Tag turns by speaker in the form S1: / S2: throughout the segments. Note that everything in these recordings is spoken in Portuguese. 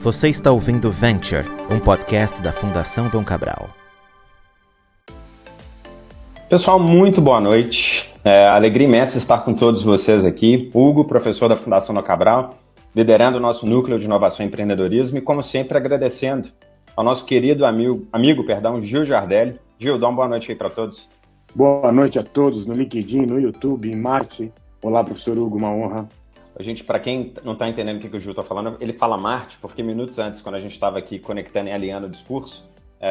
S1: Você está ouvindo Venture, um podcast da Fundação Dom Cabral.
S2: Pessoal, muito boa noite. É, alegria imensa estar com todos vocês aqui. Hugo, professor da Fundação Dom Cabral, liderando o nosso núcleo de inovação e empreendedorismo e, como sempre, agradecendo ao nosso querido amigo, amigo perdão, Gil Jardelli. Gil, dá uma boa noite aí para todos.
S3: Boa noite a todos no LinkedIn, no YouTube, em Marte. Olá, professor Hugo, uma honra
S2: a gente, para quem não está entendendo o que, que o Gil está falando, ele fala Marte, porque minutos antes, quando a gente estava aqui conectando e alinhando o discurso, é,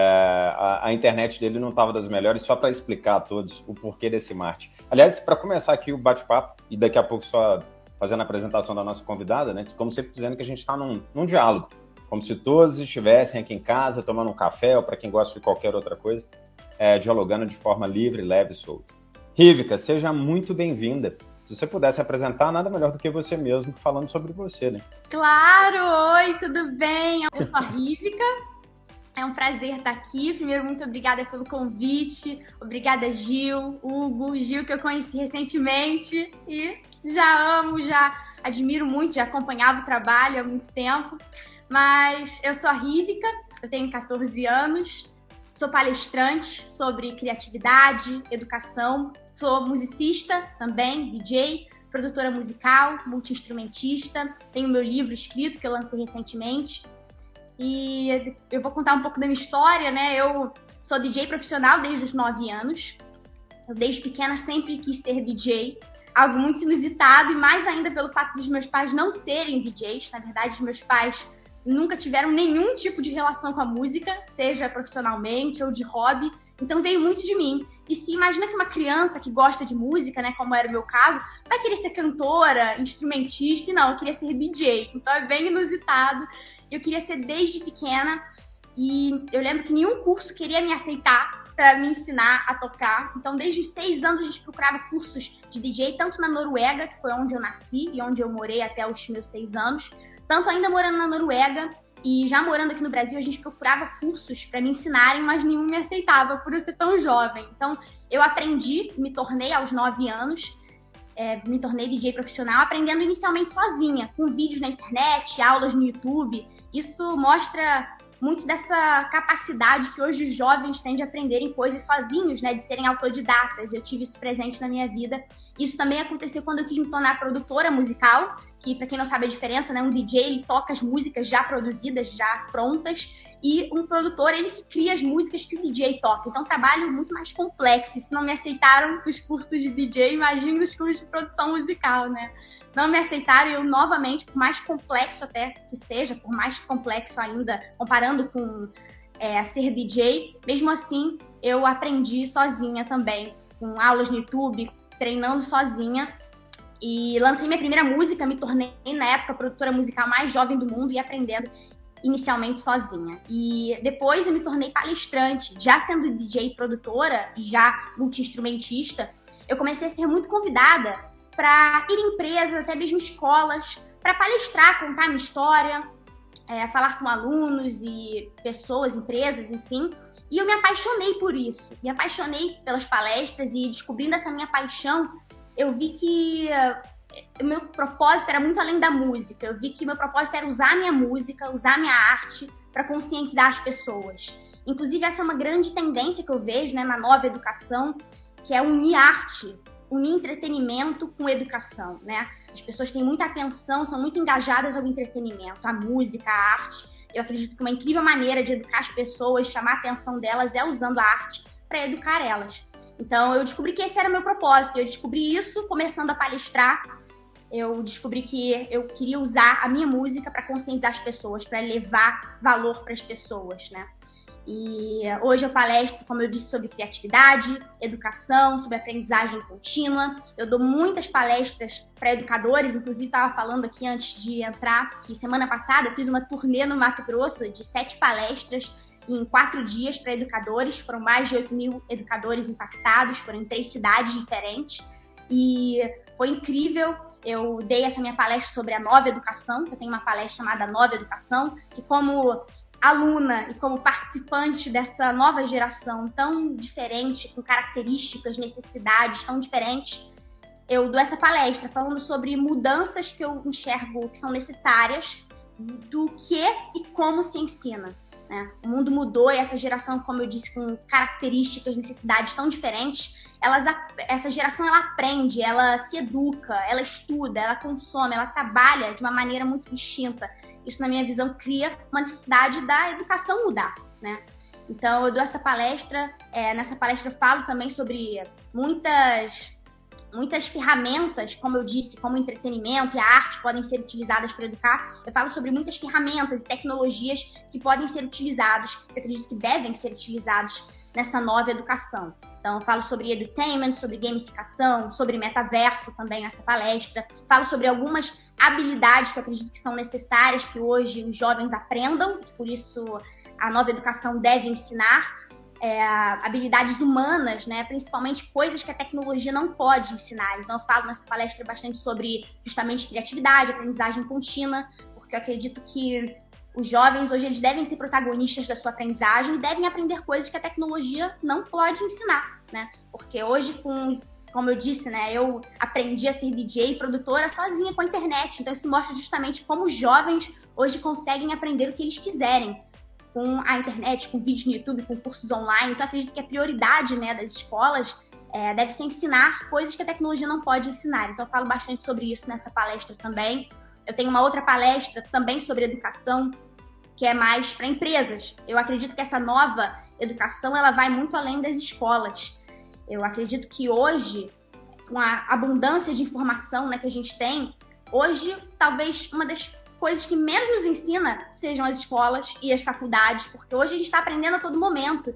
S2: a, a, internet dele não estava das melhores, só para explicar a todos o porquê desse Marte. Aliás, para começar aqui o bate-papo, e daqui a pouco só fazendo a apresentação da nossa convidada, né? Como sempre dizendo que a gente está num, num diálogo, como se todos estivessem aqui em casa tomando um café, ou para quem gosta de qualquer outra coisa, é, dialogando de forma livre, leve e solta. Rívica, seja muito bem-vinda. Se você pudesse apresentar, nada melhor do que você mesmo falando sobre você, né?
S4: Claro! Oi, tudo bem? Eu sou a Rívica. É um prazer estar aqui. Primeiro, muito obrigada pelo convite. Obrigada, Gil, Hugo, Gil, que eu conheci recentemente e já amo, já admiro muito, já acompanhava o trabalho há muito tempo. Mas eu sou a Rívica, eu tenho 14 anos, sou palestrante sobre criatividade, educação Sou musicista também, DJ, produtora musical, multi-instrumentista. Tenho meu livro escrito que eu lancei recentemente. E eu vou contar um pouco da minha história, né? Eu sou DJ profissional desde os 9 anos. Eu, desde pequena, sempre quis ser DJ. Algo muito inusitado, e mais ainda pelo fato dos meus pais não serem DJs. Na verdade, os meus pais nunca tiveram nenhum tipo de relação com a música, seja profissionalmente ou de hobby. Então veio muito de mim. E se imagina que uma criança que gosta de música, né, como era o meu caso, vai querer ser cantora, instrumentista, e não, eu queria ser DJ. Então é bem inusitado. Eu queria ser desde pequena e eu lembro que nenhum curso queria me aceitar para me ensinar a tocar. Então, desde os seis anos, a gente procurava cursos de DJ, tanto na Noruega, que foi onde eu nasci e onde eu morei até os meus seis anos, tanto ainda morando na Noruega, e já morando aqui no Brasil, a gente procurava cursos para me ensinarem, mas nenhum me aceitava por eu ser tão jovem. Então, eu aprendi, me tornei aos nove anos, é, me tornei DJ profissional, aprendendo inicialmente sozinha, com vídeos na internet, aulas no YouTube. Isso mostra muito dessa capacidade que hoje os jovens têm de aprenderem coisas sozinhos, né, de serem autodidatas. Eu tive isso presente na minha vida. Isso também aconteceu quando eu quis me tornar produtora musical, que para quem não sabe a diferença, né, um DJ ele toca as músicas já produzidas, já prontas, e um produtor ele que cria as músicas que o DJ toca. Então, trabalho muito mais complexo. Se não me aceitaram os cursos de DJ, imagine os cursos de produção musical, né? Não me aceitaram e eu novamente, por mais complexo até que seja, por mais complexo ainda, comparando com é, ser DJ, mesmo assim eu aprendi sozinha também, com aulas no YouTube, treinando sozinha e lancei minha primeira música, me tornei, na época, a produtora musical mais jovem do mundo e aprendendo inicialmente sozinha. E depois eu me tornei palestrante, já sendo DJ produtora e já multi-instrumentista, eu comecei a ser muito convidada para ir em empresas, até mesmo escolas, para palestrar, contar minha história, é, falar com alunos e pessoas, empresas, enfim. E eu me apaixonei por isso. Me apaixonei pelas palestras e descobrindo essa minha paixão, eu vi que uh, meu propósito era muito além da música. Eu vi que meu propósito era usar minha música, usar minha arte para conscientizar as pessoas. Inclusive, essa é uma grande tendência que eu vejo né, na nova educação, que é unir arte, unir entretenimento com educação. Né? As pessoas têm muita atenção, são muito engajadas ao entretenimento, à música, à arte. Eu acredito que uma incrível maneira de educar as pessoas, chamar a atenção delas, é usando a arte para educar elas. Então, eu descobri que esse era o meu propósito. Eu descobri isso começando a palestrar. Eu descobri que eu queria usar a minha música para conscientizar as pessoas, para levar valor para as pessoas, né? E hoje eu palestro, como eu disse, sobre criatividade, educação, sobre aprendizagem contínua. Eu dou muitas palestras para educadores, inclusive estava falando aqui antes de entrar que semana passada eu fiz uma turnê no Mato Grosso de sete palestras em quatro dias para educadores. Foram mais de 8 mil educadores impactados, foram em três cidades diferentes. E foi incrível. Eu dei essa minha palestra sobre a nova educação, eu tenho uma palestra chamada Nova Educação, que como aluna e como participante dessa nova geração tão diferente, com características, necessidades tão diferentes, eu dou essa palestra falando sobre mudanças que eu enxergo que são necessárias do que e como se ensina. Né? O mundo mudou e essa geração, como eu disse, com características, necessidades tão diferentes, elas, essa geração ela aprende, ela se educa, ela estuda, ela consome, ela trabalha de uma maneira muito distinta. Isso, na minha visão, cria uma necessidade da educação mudar. Né? Então, eu dou essa palestra, é, nessa palestra eu falo também sobre muitas muitas ferramentas, como eu disse, como entretenimento e a arte podem ser utilizadas para educar. Eu falo sobre muitas ferramentas e tecnologias que podem ser utilizados, que eu acredito que devem ser utilizados nessa nova educação. Então, falo sobre edutainment, sobre gamificação, sobre metaverso também nessa palestra. Falo sobre algumas habilidades que eu acredito que são necessárias que hoje os jovens aprendam, por isso a nova educação deve ensinar é, habilidades humanas, né? Principalmente coisas que a tecnologia não pode ensinar. Então, eu falo nessa palestra bastante sobre justamente criatividade, aprendizagem contínua, porque eu acredito que os jovens hoje eles devem ser protagonistas da sua aprendizagem e devem aprender coisas que a tecnologia não pode ensinar, né? Porque hoje com como eu disse, né, eu aprendi a ser DJ e produtora sozinha com a internet. Então isso mostra justamente como os jovens hoje conseguem aprender o que eles quiserem com a internet, com vídeos no YouTube, com cursos online. Então, acredito que a prioridade né, das escolas é, deve ser ensinar coisas que a tecnologia não pode ensinar. Então, eu falo bastante sobre isso nessa palestra também. Eu tenho uma outra palestra também sobre educação, que é mais para empresas. Eu acredito que essa nova educação ela vai muito além das escolas. Eu acredito que hoje, com a abundância de informação né, que a gente tem, hoje talvez uma das coisas que menos nos ensina sejam as escolas e as faculdades, porque hoje a gente está aprendendo a todo momento.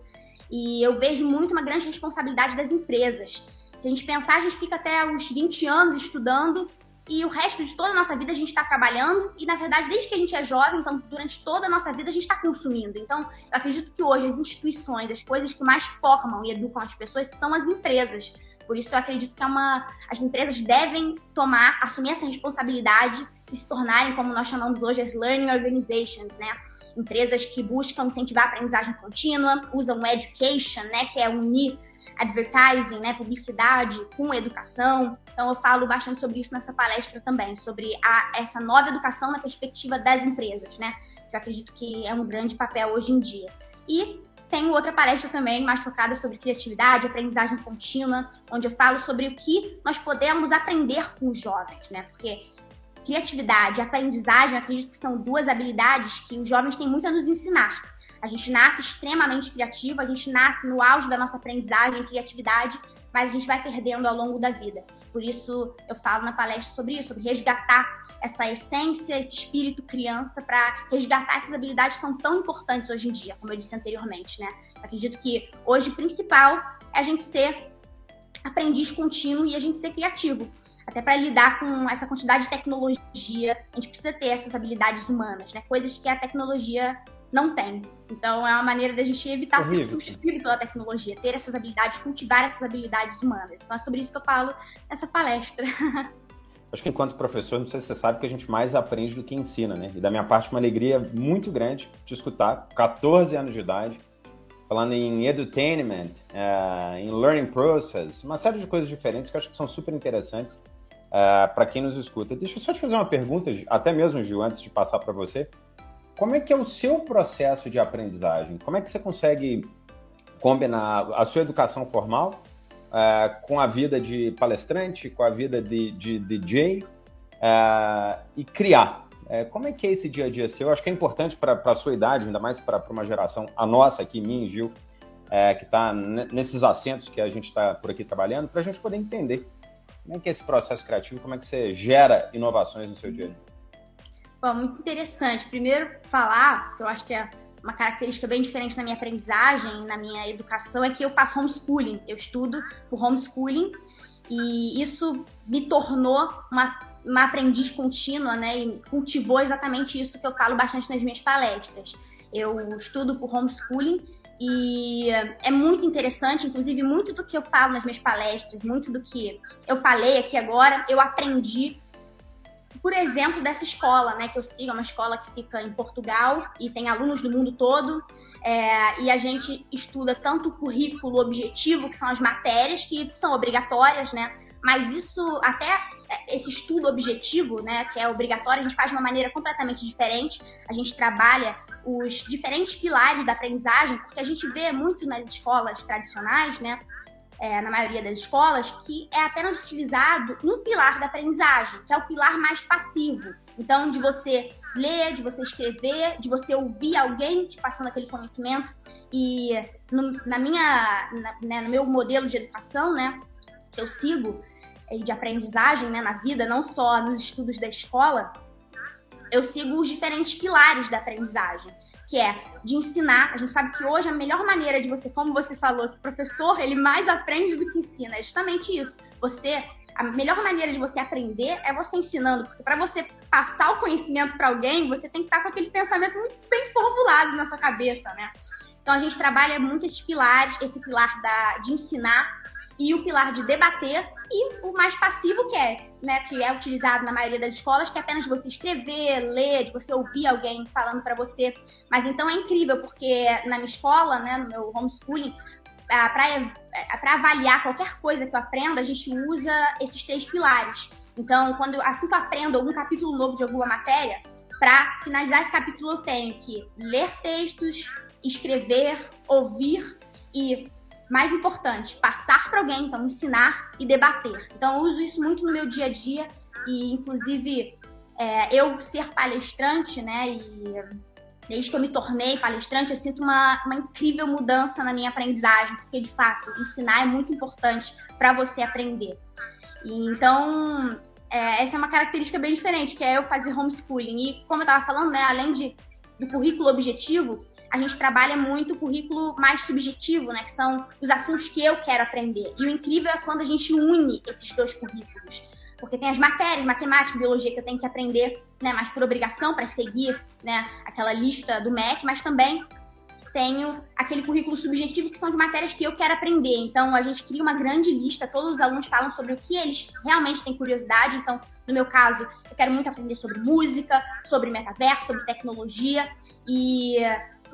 S4: E eu vejo muito uma grande responsabilidade das empresas. Se a gente pensar, a gente fica até uns 20 anos estudando e o resto de toda a nossa vida a gente está trabalhando e, na verdade, desde que a gente é jovem, então, durante toda a nossa vida a gente está consumindo. Então, eu acredito que hoje as instituições, as coisas que mais formam e educam as pessoas são as empresas. Por isso, eu acredito que é uma, as empresas devem tomar, assumir essa responsabilidade e se tornarem, como nós chamamos hoje, as learning organizations, né? Empresas que buscam incentivar a aprendizagem contínua, usam education, né, que é unir advertising, né, publicidade com educação. Então eu falo bastante sobre isso nessa palestra também, sobre a, essa nova educação na perspectiva das empresas, né? Que eu acredito que é um grande papel hoje em dia. E tenho outra palestra também mais focada sobre criatividade, aprendizagem contínua, onde eu falo sobre o que nós podemos aprender com os jovens, né? Porque criatividade e aprendizagem, eu acredito que são duas habilidades que os jovens têm muito a nos ensinar. A gente nasce extremamente criativo, a gente nasce no auge da nossa aprendizagem criatividade, mas a gente vai perdendo ao longo da vida. Por isso, eu falo na palestra sobre isso, sobre resgatar essa essência, esse espírito criança, para resgatar essas habilidades que são tão importantes hoje em dia, como eu disse anteriormente, né? Acredito que hoje o principal é a gente ser aprendiz contínuo e a gente ser criativo. Até para lidar com essa quantidade de tecnologia, a gente precisa ter essas habilidades humanas, né? Coisas que a tecnologia não tem. Então é uma maneira da gente evitar Horrível. ser substituído pela tecnologia, ter essas habilidades, cultivar essas habilidades humanas. Então é sobre isso que eu falo nessa palestra.
S2: Acho que enquanto professor, não sei se você sabe que a gente mais aprende do que ensina, né? E da minha parte, uma alegria muito grande te escutar, 14 anos de idade, falando em edutainment, uh, em learning process, uma série de coisas diferentes que eu acho que são super interessantes uh, para quem nos escuta. Deixa eu só te fazer uma pergunta, até mesmo, Gil, antes de passar para você. Como é que é o seu processo de aprendizagem? Como é que você consegue combinar a sua educação formal uh, com a vida de palestrante, com a vida de, de, de DJ uh, e criar? Uh, como é que é esse dia a dia seu? Eu acho que é importante para a sua idade, ainda mais para uma geração, a nossa aqui, minha e Gil, que está nesses assentos que a gente está por aqui trabalhando, para a gente poder entender como é que é esse processo criativo, como é que você gera inovações no seu dia a dia.
S4: Bom, muito interessante. Primeiro, falar, que eu acho que é uma característica bem diferente na minha aprendizagem, na minha educação, é que eu faço homeschooling. Eu estudo por homeschooling e isso me tornou uma, uma aprendiz contínua, né? E cultivou exatamente isso que eu falo bastante nas minhas palestras. Eu estudo por homeschooling e é muito interessante, inclusive, muito do que eu falo nas minhas palestras, muito do que eu falei aqui agora, eu aprendi por exemplo, dessa escola, né, que eu sigo, é uma escola que fica em Portugal e tem alunos do mundo todo. É, e a gente estuda tanto o currículo objetivo, que são as matérias que são obrigatórias, né? Mas isso, até esse estudo objetivo, né, que é obrigatório, a gente faz de uma maneira completamente diferente. A gente trabalha os diferentes pilares da aprendizagem, porque a gente vê muito nas escolas tradicionais, né, é, na maioria das escolas, que é apenas utilizado um pilar da aprendizagem, que é o pilar mais passivo. Então, de você ler, de você escrever, de você ouvir alguém te passando aquele conhecimento. E no, na minha, na, né, no meu modelo de educação, né, que eu sigo, de aprendizagem né, na vida, não só nos estudos da escola, eu sigo os diferentes pilares da aprendizagem que é de ensinar. A gente sabe que hoje a melhor maneira de você, como você falou, que o professor ele mais aprende do que ensina, é justamente isso. Você a melhor maneira de você aprender é você ensinando, porque para você passar o conhecimento para alguém, você tem que estar com aquele pensamento muito bem formulado na sua cabeça, né? Então a gente trabalha muito esses pilares, esse pilar da, de ensinar e o pilar de debater e o mais passivo que é, né, que é utilizado na maioria das escolas, que é apenas você escrever, ler, de você ouvir alguém falando para você. Mas então é incrível porque na minha escola, né, no meu homeschooling, para avaliar qualquer coisa que eu aprenda, a gente usa esses três pilares. Então, quando assim que eu aprendo algum capítulo novo de alguma matéria, para finalizar esse capítulo eu tenho que ler textos, escrever, ouvir e mais importante, passar para alguém, então ensinar e debater. Então, eu uso isso muito no meu dia a dia e, inclusive, é, eu ser palestrante, né, e desde que eu me tornei palestrante, eu sinto uma, uma incrível mudança na minha aprendizagem, porque, de fato, ensinar é muito importante para você aprender. E, então, é, essa é uma característica bem diferente, que é eu fazer homeschooling. E, como eu estava falando, né, além de, do currículo objetivo, a gente trabalha muito o currículo mais subjetivo, né? Que são os assuntos que eu quero aprender. E o incrível é quando a gente une esses dois currículos. Porque tem as matérias, matemática, biologia, que eu tenho que aprender, né? Mas por obrigação, para seguir, né? Aquela lista do MEC, mas também tenho aquele currículo subjetivo que são de matérias que eu quero aprender. Então, a gente cria uma grande lista, todos os alunos falam sobre o que eles realmente têm curiosidade. Então, no meu caso, eu quero muito aprender sobre música, sobre metaverso, sobre tecnologia. E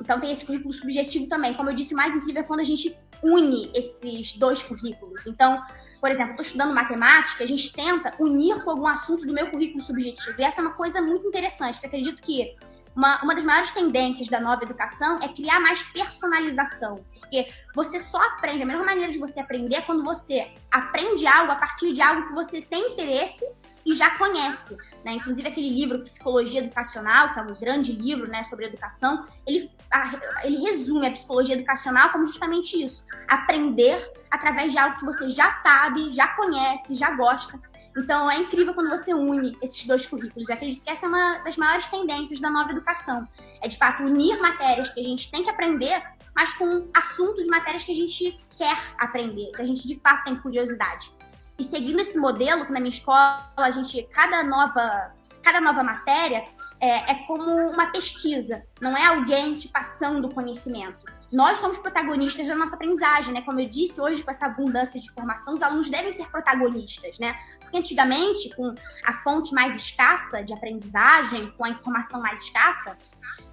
S4: então tem esse currículo subjetivo também. Como eu disse, mais incrível é quando a gente une esses dois currículos. Então, por exemplo, estou estudando matemática, a gente tenta unir com algum assunto do meu currículo subjetivo. E essa é uma coisa muito interessante, que eu acredito que uma, uma das maiores tendências da nova educação é criar mais personalização. Porque você só aprende, a melhor maneira de você aprender é quando você aprende algo a partir de algo que você tem interesse e já conhece. Né? Inclusive aquele livro Psicologia Educacional, que é um grande livro né, sobre educação, ele, a, ele resume a psicologia educacional como justamente isso: aprender através de algo que você já sabe, já conhece, já gosta. Então é incrível quando você une esses dois currículos. Eu acredito que essa é uma das maiores tendências da nova educação. É de fato unir matérias que a gente tem que aprender, mas com assuntos e matérias que a gente quer aprender, que a gente de fato tem curiosidade. E seguindo esse modelo, que na minha escola a gente, cada nova, cada nova matéria é, é como uma pesquisa, não é alguém te passando conhecimento. Nós somos protagonistas da nossa aprendizagem, né? Como eu disse, hoje, com essa abundância de informação, os alunos devem ser protagonistas, né? Porque antigamente, com a fonte mais escassa de aprendizagem, com a informação mais escassa,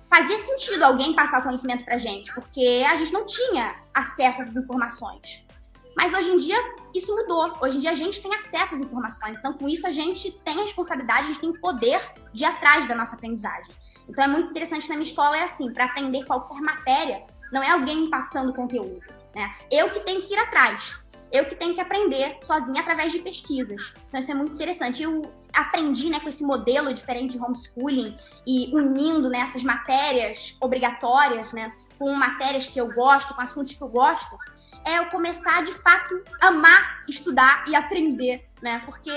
S4: fazia sentido alguém passar o conhecimento pra gente, porque a gente não tinha acesso a essas informações. Mas hoje em dia isso mudou. Hoje em dia a gente tem acesso às informações. Então, com isso, a gente tem a responsabilidade, a gente tem poder de ir atrás da nossa aprendizagem. Então, é muito interessante na minha escola, é assim, para aprender qualquer matéria, não é alguém passando conteúdo. Né? Eu que tenho que ir atrás. Eu que tenho que aprender sozinha através de pesquisas. Então, isso é muito interessante. Eu aprendi né, com esse modelo diferente de homeschooling e unindo né, essas matérias obrigatórias né, com matérias que eu gosto, com assuntos que eu gosto é eu começar de fato amar estudar e aprender, né? Porque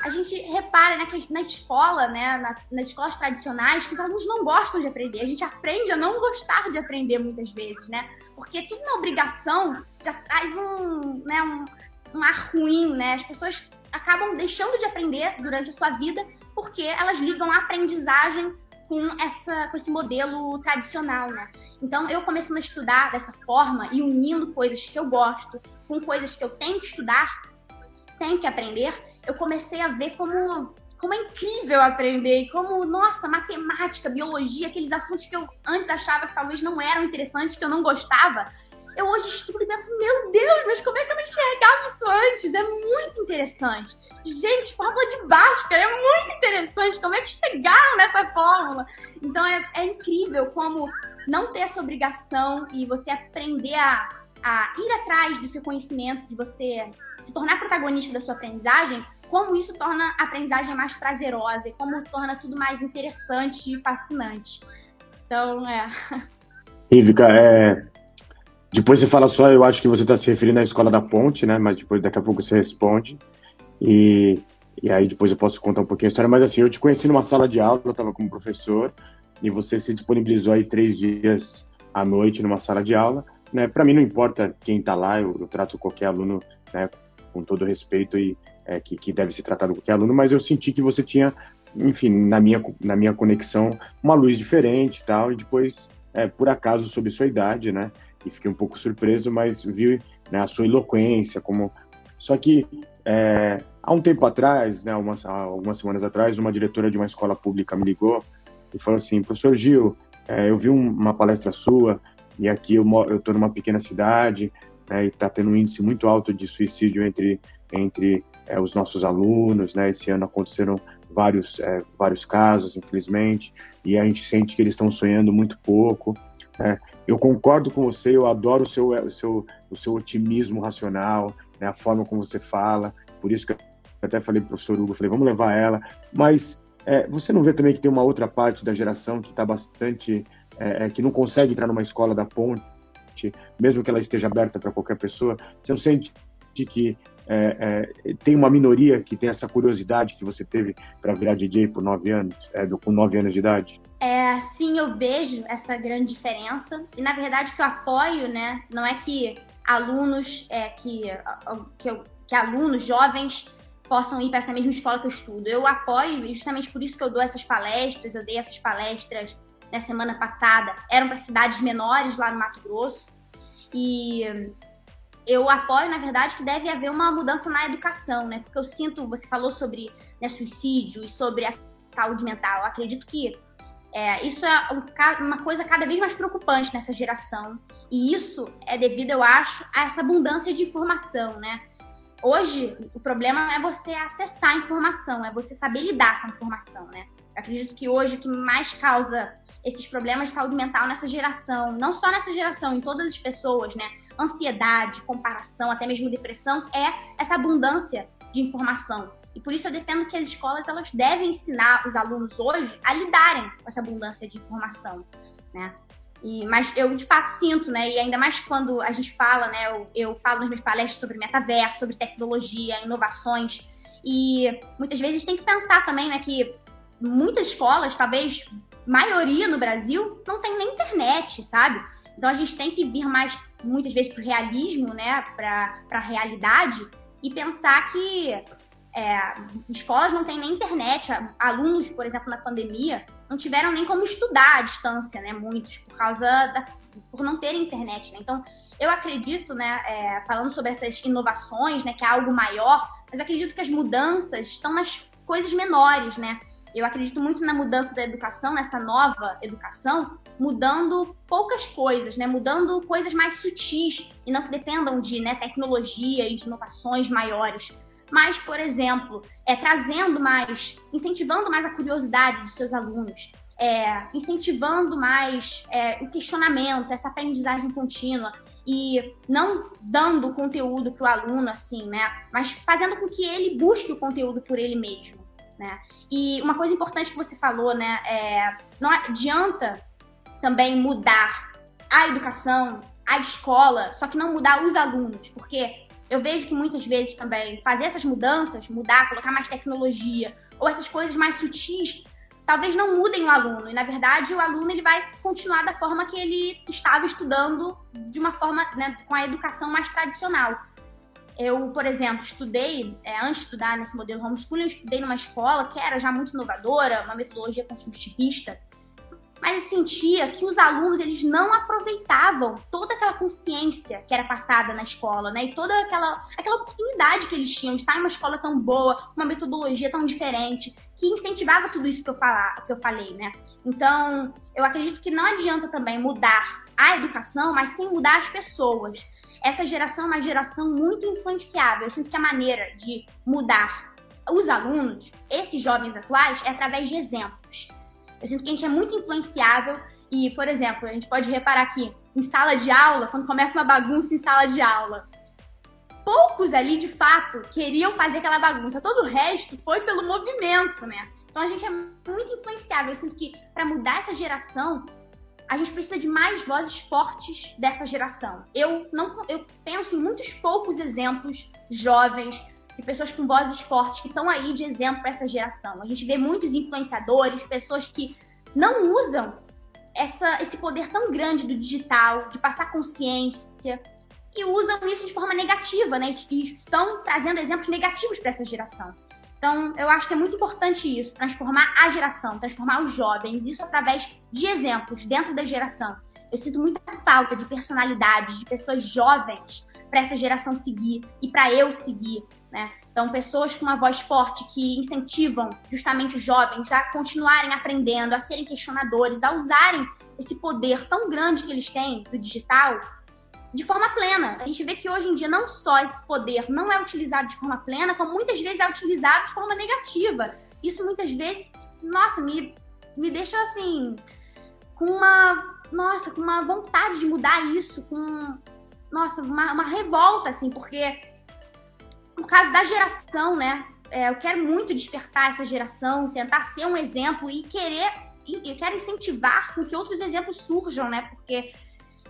S4: a gente repara né, que na escola, né, na, nas escolas tradicionais, que os alunos não gostam de aprender. A gente aprende a não gostar de aprender muitas vezes, né? Porque tudo na obrigação já traz um, né, um, um ar ruim, né? As pessoas acabam deixando de aprender durante a sua vida porque elas ligam a aprendizagem com, essa, com esse modelo tradicional, né? Então, eu começando a estudar dessa forma e unindo coisas que eu gosto com coisas que eu tenho que estudar, tenho que aprender, eu comecei a ver como como é incrível aprender, e como, nossa, matemática, biologia, aqueles assuntos que eu antes achava que talvez não eram interessantes, que eu não gostava, eu hoje estudo e penso, meu Deus, mas como é que eu não enxergava isso antes? É muito interessante. Gente, fórmula de Bhaskara é muito interessante. Como é que chegaram nessa fórmula? Então é, é incrível como não ter essa obrigação e você aprender a, a ir atrás do seu conhecimento, de você se tornar protagonista da sua aprendizagem, como isso torna a aprendizagem mais prazerosa e como torna tudo mais interessante e fascinante. Então, é.
S3: Ivica, é, depois você fala só, eu acho que você está se referindo à escola da ponte, né? Mas depois, daqui a pouco você responde. E, e aí depois eu posso contar um pouquinho a história. Mas assim, eu te conheci numa sala de aula, eu estava como professor, e você se disponibilizou aí três dias à noite numa sala de aula. Né? Para mim não importa quem está lá, eu, eu, trato qualquer aluno né, com todo respeito e é, que, que deve ser tratado qualquer aluno, mas eu senti que você tinha, enfim, na minha, na minha conexão, uma luz diferente e tal, e depois, é, por acaso, sob sua idade, né? E fiquei um pouco surpreso, mas vi né, a sua eloquência, como só que é, há um tempo atrás, né, algumas, algumas semanas atrás, uma diretora de uma escola pública me ligou e falou assim, professor Gil, é, eu vi um, uma palestra sua e aqui eu estou numa pequena cidade né, e está tendo um índice muito alto de suicídio entre entre é, os nossos alunos, né? Esse ano aconteceram vários é, vários casos, infelizmente, e a gente sente que eles estão sonhando muito pouco. Né? Eu concordo com você, eu adoro o seu, o seu, o seu otimismo racional, né? a forma como você fala, por isso que eu até falei para o professor Hugo, falei, vamos levar ela, mas é, você não vê também que tem uma outra parte da geração que está bastante, é, é, que não consegue entrar numa escola da ponte, mesmo que ela esteja aberta para qualquer pessoa, você não sente que é, é, tem uma minoria que tem essa curiosidade que você teve para virar DJ por nove anos, é, com nove anos de idade?
S4: É, sim, eu vejo essa grande diferença. E na verdade que eu apoio, né, não é que alunos, é, que, que, eu, que alunos jovens possam ir para essa mesma escola que eu estudo. Eu apoio, justamente por isso que eu dou essas palestras, eu dei essas palestras na semana passada, eram para cidades menores lá no Mato Grosso. E eu apoio, na verdade, que deve haver uma mudança na educação, né? Porque eu sinto, você falou sobre né, suicídio e sobre a saúde mental. Eu acredito que é, isso é uma coisa cada vez mais preocupante nessa geração. E isso é devido, eu acho, a essa abundância de informação, né? Hoje, o problema é você acessar a informação, é você saber lidar com a informação, né? Acredito que hoje o que mais causa esses problemas de saúde mental nessa geração, não só nessa geração, em todas as pessoas, né? Ansiedade, comparação, até mesmo depressão, é essa abundância de informação. E por isso eu defendo que as escolas elas devem ensinar os alunos hoje a lidarem com essa abundância de informação, né? E, mas eu de fato sinto, né? E ainda mais quando a gente fala, né? Eu, eu falo nas minhas palestras sobre metaverso, sobre tecnologia, inovações. E muitas vezes tem que pensar também, né? Que muitas escolas, talvez maioria no Brasil, não tem nem internet, sabe? Então a gente tem que vir mais, muitas vezes, para o realismo, né? Para a realidade e pensar que é, escolas não têm nem internet. Alunos, por exemplo, na pandemia, não tiveram nem como estudar à distância, né? Muitos, por causa da, por não ter internet. Né? Então, eu acredito, né? É, falando sobre essas inovações, né? Que é algo maior, mas acredito que as mudanças estão nas coisas menores, né? Eu acredito muito na mudança da educação, nessa nova educação, mudando poucas coisas, né? Mudando coisas mais sutis e não que dependam de né, tecnologia e de inovações maiores. Mas, por exemplo, é, trazendo mais, incentivando mais a curiosidade dos seus alunos, é, incentivando mais é, o questionamento, essa aprendizagem contínua e não dando conteúdo para o aluno assim, né? Mas fazendo com que ele busque o conteúdo por ele mesmo. Né? E uma coisa importante que você falou, né, é, não adianta também mudar a educação, a escola, só que não mudar os alunos, porque eu vejo que muitas vezes também fazer essas mudanças, mudar, colocar mais tecnologia, ou essas coisas mais sutis, talvez não mudem o aluno. E na verdade, o aluno ele vai continuar da forma que ele estava estudando, de uma forma, né, com a educação mais tradicional. Eu, por exemplo, estudei, é, antes de estudar nesse modelo homeschooling, eu estudei numa escola que era já muito inovadora, uma metodologia construtivista, mas eu sentia que os alunos eles não aproveitavam toda aquela consciência que era passada na escola, né? E toda aquela, aquela oportunidade que eles tinham de estar em uma escola tão boa, uma metodologia tão diferente, que incentivava tudo isso que eu, falar, que eu falei, né? Então, eu acredito que não adianta também mudar a educação, mas sim mudar as pessoas. Essa geração é uma geração muito influenciável. Eu sinto que a maneira de mudar os alunos, esses jovens atuais, é através de exemplos. Eu sinto que a gente é muito influenciável e, por exemplo, a gente pode reparar aqui, em sala de aula, quando começa uma bagunça em sala de aula, poucos ali, de fato, queriam fazer aquela bagunça. Todo o resto foi pelo movimento, né? Então a gente é muito influenciável. Eu sinto que para mudar essa geração, a gente precisa de mais vozes fortes dessa geração. Eu não eu penso em muitos poucos exemplos jovens de pessoas com vozes fortes que estão aí de exemplo para essa geração. A gente vê muitos influenciadores, pessoas que não usam essa, esse poder tão grande do digital, de passar consciência, e usam isso de forma negativa, né? E estão trazendo exemplos negativos para essa geração. Então, eu acho que é muito importante isso, transformar a geração, transformar os jovens, isso através de exemplos dentro da geração. Eu sinto muita falta de personalidades, de pessoas jovens para essa geração seguir e para eu seguir. Né? Então, pessoas com uma voz forte que incentivam justamente os jovens a continuarem aprendendo, a serem questionadores, a usarem esse poder tão grande que eles têm do digital de forma plena. A gente vê que hoje em dia não só esse poder não é utilizado de forma plena, como muitas vezes é utilizado de forma negativa. Isso muitas vezes, nossa, me, me deixa assim com uma, nossa, com uma vontade de mudar isso, com nossa, uma, uma revolta assim, porque por causa da geração, né? É, eu quero muito despertar essa geração, tentar ser um exemplo e querer, eu quero incentivar com que outros exemplos surjam, né? Porque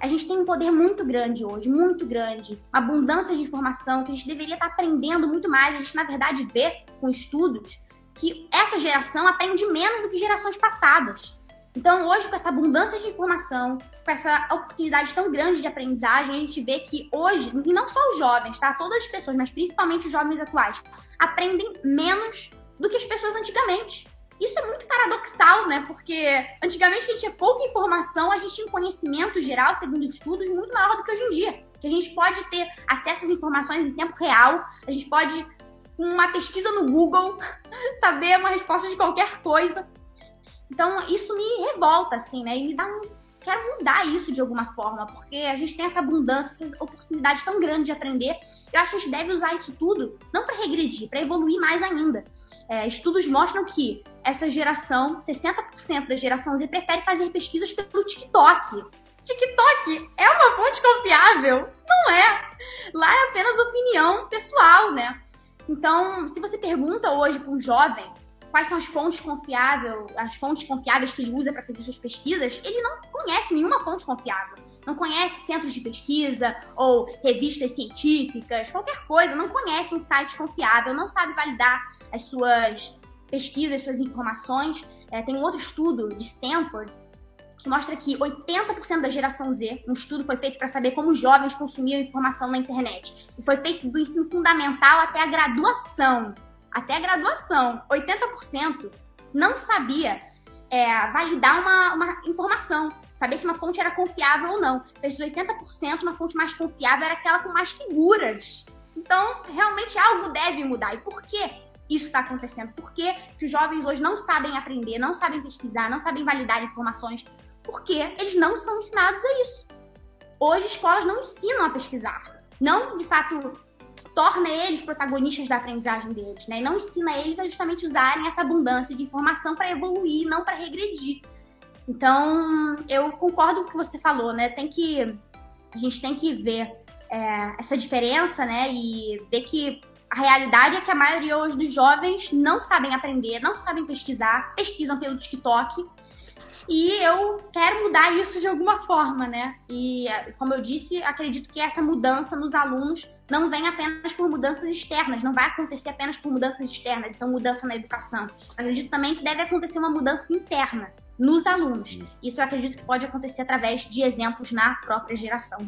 S4: a gente tem um poder muito grande hoje, muito grande, uma abundância de informação que a gente deveria estar aprendendo muito mais. A gente, na verdade, vê com estudos que essa geração aprende menos do que gerações passadas. Então, hoje, com essa abundância de informação, com essa oportunidade tão grande de aprendizagem, a gente vê que hoje, e não só os jovens, tá? Todas as pessoas, mas principalmente os jovens atuais, aprendem menos do que as pessoas antigamente. Isso é muito paradoxal, né? Porque antigamente a gente tinha pouca informação, a gente tinha um conhecimento geral, segundo estudos, muito maior do que hoje em dia. Que a gente pode ter acesso às informações em tempo real, a gente pode, com uma pesquisa no Google, saber uma resposta de qualquer coisa. Então, isso me revolta, assim, né? E me dá um. Quero mudar isso de alguma forma, porque a gente tem essa abundância, essa oportunidade tão grande de aprender. Eu acho que a gente deve usar isso tudo, não para regredir, para evoluir mais ainda. É, estudos mostram que essa geração, 60% da geração Z, prefere fazer pesquisas pelo TikTok. TikTok é uma fonte confiável? Não é. Lá é apenas opinião pessoal, né? Então, se você pergunta hoje para um jovem quais são as fontes confiáveis, as fontes confiáveis que ele usa para fazer suas pesquisas, ele não conhece nenhuma fonte confiável. Não conhece centros de pesquisa ou revistas científicas, qualquer coisa, não conhece um site confiável, não sabe validar as suas pesquisas, suas informações. É, tem um outro estudo de Stanford que mostra que 80% da geração Z, um estudo foi feito para saber como os jovens consumiam informação na internet. E foi feito do ensino fundamental até a graduação até a graduação, 80% não sabia é, validar uma, uma informação, saber se uma fonte era confiável ou não. Desses 80%, uma fonte mais confiável era aquela com mais figuras. Então, realmente algo deve mudar. E por que isso está acontecendo? Por que os jovens hoje não sabem aprender, não sabem pesquisar, não sabem validar informações? Porque eles não são ensinados a isso. Hoje, escolas não ensinam a pesquisar. Não, de fato, torna eles protagonistas da aprendizagem deles, né? E não ensina eles a justamente usarem essa abundância de informação para evoluir, não para regredir. Então, eu concordo com o que você falou, né? Tem que a gente tem que ver é, essa diferença, né? E ver que a realidade é que a maioria hoje dos jovens não sabem aprender, não sabem pesquisar, pesquisam pelo TikTok. E eu quero mudar isso de alguma forma, né? E, como eu disse, acredito que essa mudança nos alunos não vem apenas por mudanças externas, não vai acontecer apenas por mudanças externas, então mudança na educação. Acredito também que deve acontecer uma mudança interna nos alunos. Isso eu acredito que pode acontecer através de exemplos na própria geração.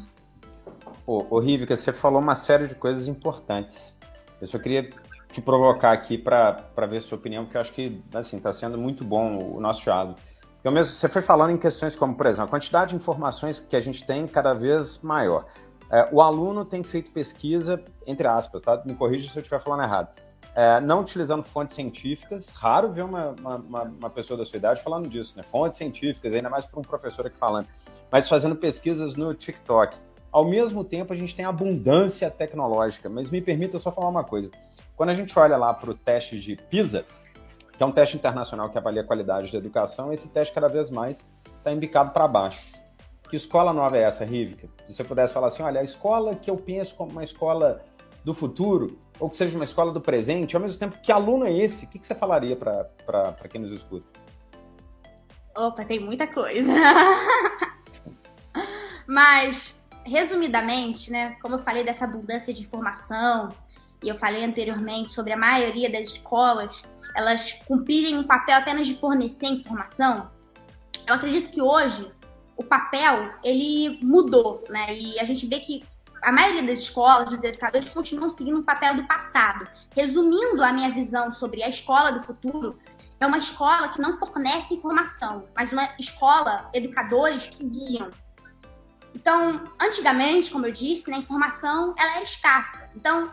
S2: Ô, ô você falou uma série de coisas importantes. Eu só queria te provocar aqui para ver sua opinião, porque eu acho que assim está sendo muito bom o nosso diálogo. Eu mesmo, você foi falando em questões como, por exemplo, a quantidade de informações que a gente tem cada vez maior. É, o aluno tem feito pesquisa, entre aspas, tá? Me corrija se eu estiver falando errado. É, não utilizando fontes científicas, raro ver uma, uma, uma, pessoa da sua idade falando disso, né? Fontes científicas, ainda mais para um professor aqui falando, mas fazendo pesquisas no TikTok. Ao mesmo tempo, a gente tem abundância tecnológica, mas me permita só falar uma coisa. Quando a gente olha lá para o teste de PISA, que é um teste internacional que avalia a qualidade da educação, esse teste cada vez mais está embicado para baixo. Que escola nova é essa, Rivica? Se você pudesse falar assim, olha, a escola que eu penso como uma escola do futuro, ou que seja uma escola do presente, ao mesmo tempo, que aluno é esse? O que, que você falaria para quem nos escuta?
S4: Opa, tem muita coisa. Mas, resumidamente, né, como eu falei dessa abundância de informação, e eu falei anteriormente sobre a maioria das escolas, elas cumprirem um papel apenas de fornecer informação, eu acredito que hoje o papel ele mudou, né? E a gente vê que a maioria das escolas, dos educadores, continuam seguindo o papel do passado. Resumindo a minha visão sobre a escola do futuro, é uma escola que não fornece informação, mas uma escola, educadores que guiam. Então, antigamente, como eu disse, né, a informação ela era escassa. Então,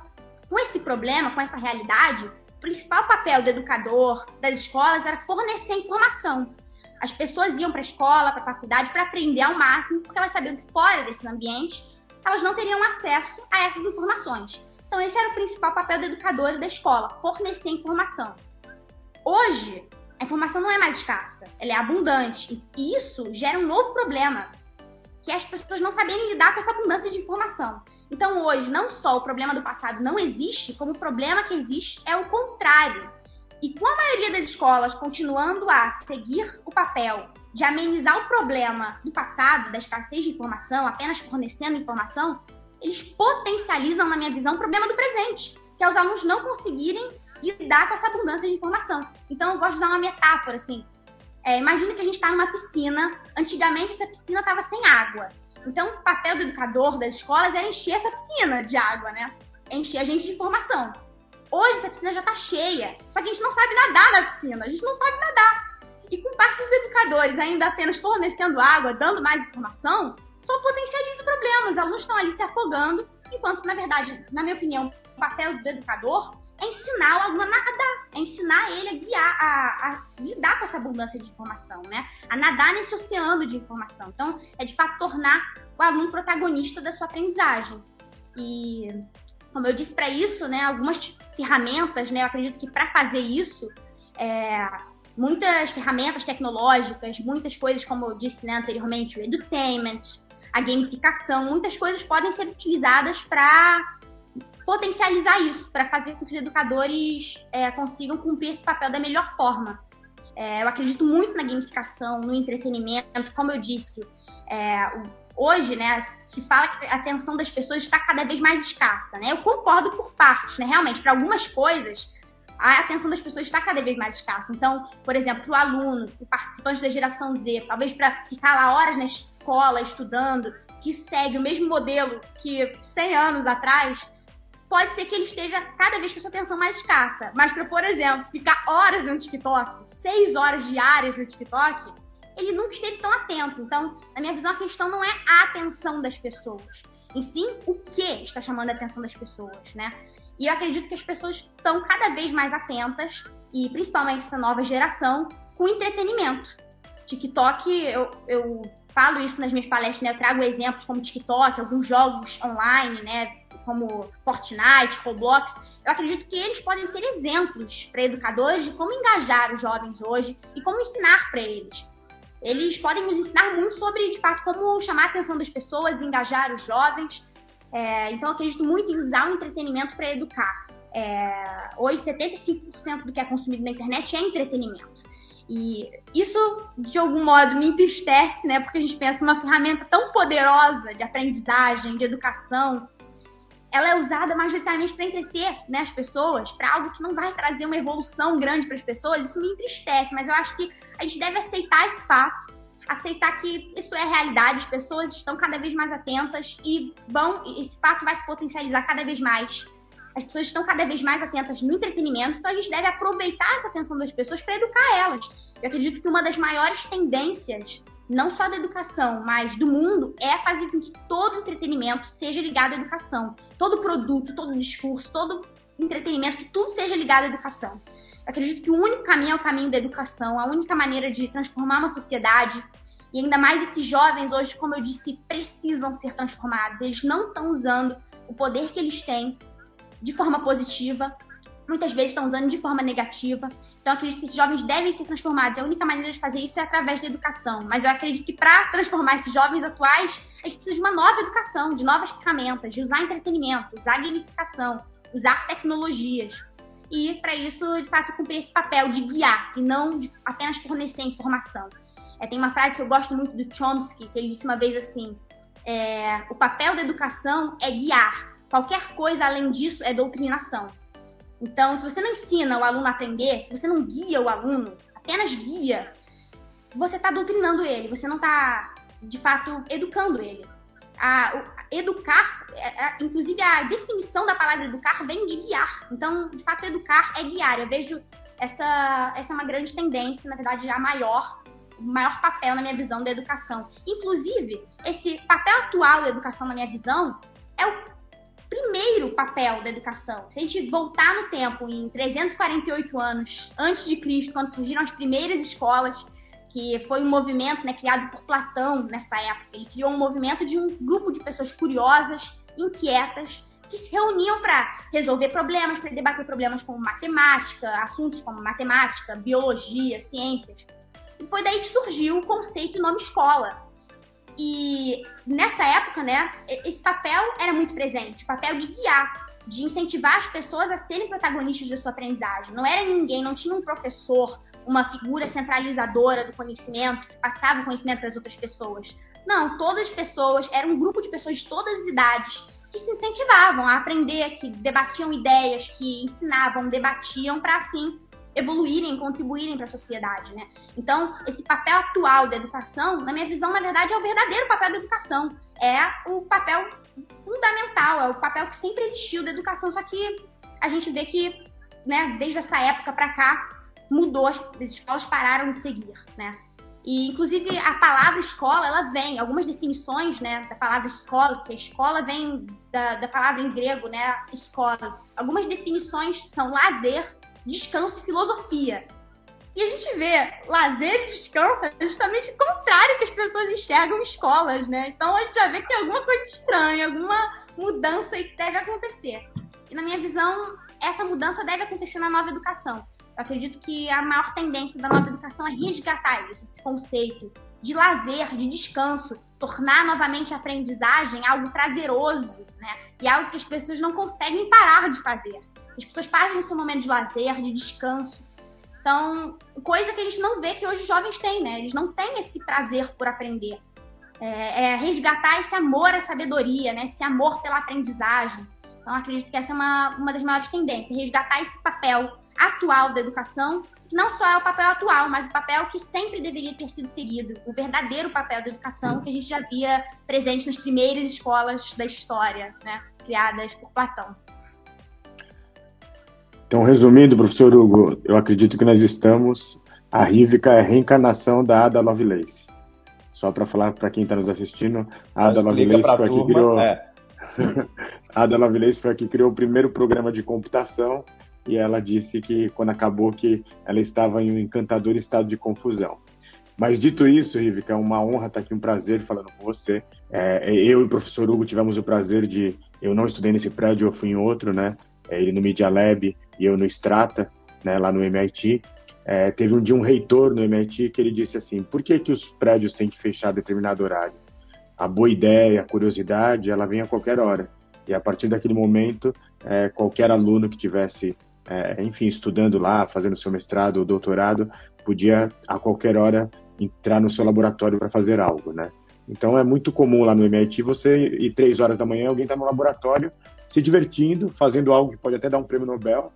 S4: com esse problema, com essa realidade, o principal papel do educador, das escolas, era fornecer informação. As pessoas iam para a escola, para a faculdade, para aprender ao máximo, porque elas sabiam que fora desse ambiente, elas não teriam acesso a essas informações. Então, esse era o principal papel do educador e da escola, fornecer informação. Hoje, a informação não é mais escassa, ela é abundante. E isso gera um novo problema, que é as pessoas não saberem lidar com essa abundância de informação. Então, hoje, não só o problema do passado não existe, como o problema que existe é o contrário. E com a maioria das escolas continuando a seguir o papel de amenizar o problema do passado, da escassez de informação, apenas fornecendo informação, eles potencializam, na minha visão, o problema do presente, que é os alunos não conseguirem lidar com essa abundância de informação. Então, eu gosto de usar uma metáfora, assim. É, imagina que a gente está numa piscina. Antigamente, essa piscina estava sem água. Então, o papel do educador das escolas era encher essa piscina de água, né? Encher a gente de informação. Hoje essa piscina já está cheia, só que a gente não sabe nadar na piscina, a gente não sabe nadar. E com parte dos educadores ainda apenas fornecendo água, dando mais informação, só potencializa o problema. Os alunos estão ali se afogando, enquanto, na verdade, na minha opinião, o papel do educador é ensinar o aluno a nadar, é ensinar ele a guiar, a, a, lidar com essa abundância de informação, né? A nadar nesse oceano de informação. Então, é de fato tornar o aluno protagonista da sua aprendizagem. E, como eu disse para isso, né, algumas ferramentas, né, eu acredito que para fazer isso, é, muitas ferramentas tecnológicas, muitas coisas, como eu disse né, anteriormente, o edutainment, a gamificação, muitas coisas podem ser utilizadas para potencializar isso, para fazer com que os educadores é, consigam cumprir esse papel da melhor forma. É, eu acredito muito na gamificação, no entretenimento, como eu disse. É, hoje, né, se fala que a atenção das pessoas está cada vez mais escassa, né? Eu concordo por partes, né? Realmente, para algumas coisas, a atenção das pessoas está cada vez mais escassa. Então, por exemplo, o aluno, o participante da geração Z, talvez para ficar lá horas na escola estudando, que segue o mesmo modelo que 100 anos atrás, pode ser que ele esteja cada vez com sua atenção mais escassa. Mas para, por exemplo, ficar horas no TikTok, seis horas diárias no TikTok, ele nunca esteve tão atento. Então, na minha visão, a questão não é a atenção das pessoas, e sim o que está chamando a atenção das pessoas, né? E eu acredito que as pessoas estão cada vez mais atentas, e principalmente essa nova geração, com entretenimento. TikTok, eu, eu falo isso nas minhas palestras, né? Eu trago exemplos como TikTok, alguns jogos online, né? como Fortnite, Roblox, eu acredito que eles podem ser exemplos para educadores de como engajar os jovens hoje e como ensinar para eles. Eles podem nos ensinar muito sobre, de fato, como chamar a atenção das pessoas, engajar os jovens. É, então, eu acredito muito em usar o entretenimento para educar. É, hoje, 75% do que é consumido na internet é entretenimento. E isso, de algum modo, me entristece, né? Porque a gente pensa numa ferramenta tão poderosa de aprendizagem, de educação, ela é usada majoritariamente para entreter né, as pessoas, para algo que não vai trazer uma evolução grande para as pessoas, isso me entristece, mas eu acho que a gente deve aceitar esse fato, aceitar que isso é realidade, as pessoas estão cada vez mais atentas e vão, esse fato vai se potencializar cada vez mais. As pessoas estão cada vez mais atentas no entretenimento, então a gente deve aproveitar essa atenção das pessoas para educar elas. Eu acredito que uma das maiores tendências, não só da educação, mas do mundo, é fazer com que todo entretenimento seja ligado à educação. Todo produto, todo discurso, todo entretenimento, que tudo seja ligado à educação. Eu acredito que o único caminho é o caminho da educação, a única maneira de transformar uma sociedade. E ainda mais esses jovens hoje, como eu disse, precisam ser transformados. Eles não estão usando o poder que eles têm de forma positiva muitas vezes estão usando de forma negativa. Então, acredito que esses jovens devem ser transformados. A única maneira de fazer isso é através da educação. Mas eu acredito que para transformar esses jovens atuais, a gente precisa de uma nova educação, de novas ferramentas, de usar entretenimento, usar gamificação, usar tecnologias. E, para isso, de fato, cumprir esse papel de guiar e não de apenas fornecer informação. É, tem uma frase que eu gosto muito do Chomsky, que ele disse uma vez assim: é, o papel da educação é guiar. Qualquer coisa além disso é doutrinação. Então, se você não ensina o aluno a aprender, se você não guia o aluno, apenas guia, você está doutrinando ele, você não está, de fato, educando ele. A, o, educar, é, é, inclusive a definição da palavra educar vem de guiar. Então, de fato, educar é guiar. Eu vejo essa, essa é uma grande tendência, na verdade, a maior, maior papel na minha visão da educação. Inclusive, esse papel atual da educação, na minha visão, é o primeiro papel da educação. Se a gente voltar no tempo, em 348 anos antes de Cristo, quando surgiram as primeiras escolas, que foi um movimento né, criado por Platão nessa época. Ele criou um movimento de um grupo de pessoas curiosas, inquietas, que se reuniam para resolver problemas, para debater problemas como matemática, assuntos como matemática, biologia, ciências. E foi daí que surgiu o conceito e nome escola, e nessa época, né, esse papel era muito presente, o papel de guiar, de incentivar as pessoas a serem protagonistas da sua aprendizagem. Não era ninguém, não tinha um professor, uma figura centralizadora do conhecimento que passava o conhecimento para as outras pessoas. Não, todas as pessoas, era um grupo de pessoas de todas as idades que se incentivavam a aprender, que debatiam ideias, que ensinavam, debatiam para assim evoluírem, contribuírem para a sociedade, né? Então, esse papel atual da educação, na minha visão, na verdade, é o verdadeiro papel da educação. É o papel fundamental, é o papel que sempre existiu da educação, só que a gente vê que, né, desde essa época para cá, mudou, as escolas pararam de seguir, né? E, inclusive, a palavra escola, ela vem, algumas definições, né, da palavra escola, porque escola vem da, da palavra em grego, né, escola. Algumas definições são lazer, descanso e filosofia. E a gente vê lazer e descanso é justamente o contrário que as pessoas enxergam escolas, né? Então a gente já vê que tem alguma coisa estranha, alguma mudança que deve acontecer. E na minha visão, essa mudança deve acontecer na nova educação. Eu acredito que a maior tendência da nova educação é resgatar isso, esse conceito de lazer, de descanso, tornar novamente a aprendizagem algo prazeroso, né? E algo que as pessoas não conseguem parar de fazer. As pessoas fazem isso no momento de lazer, de descanso. Então, coisa que a gente não vê que hoje os jovens têm, né? Eles não têm esse prazer por aprender. É, é resgatar esse amor à sabedoria, né? Esse amor pela aprendizagem. Então, acredito que essa é uma, uma das maiores tendências, resgatar esse papel atual da educação, que não só é o papel atual, mas o papel que sempre deveria ter sido seguido, o verdadeiro papel da educação que a gente já via presente nas primeiras escolas da história, né? Criadas por Platão.
S3: Então, resumindo, professor Hugo, eu acredito que nós estamos. A Rívica é a reencarnação da Ada Lovelace. Só para falar para quem está nos assistindo, a Ada Lovelace foi a que criou. É. Ada Lovelace foi a que criou o primeiro programa de computação e ela disse que quando acabou que ela estava em um encantador estado de confusão. Mas dito isso, Rívica, é uma honra estar aqui, um prazer falando com você. É, eu e o professor Hugo tivemos o prazer de. Eu não estudei nesse prédio, eu fui em outro, né? É, ele no Media Lab e eu no Strata, né, lá no MIT, é, teve um dia um reitor no MIT que ele disse assim, por que, que os prédios têm que fechar a determinado horário? A boa ideia, a curiosidade, ela vem a qualquer hora. E a partir daquele momento, é, qualquer aluno que tivesse, é, enfim, estudando lá, fazendo seu mestrado ou doutorado, podia a qualquer hora entrar no seu laboratório para fazer algo, né? Então é muito comum lá no MIT você ir três horas da manhã, alguém está no laboratório se divertindo, fazendo algo que pode até dar um prêmio Nobel.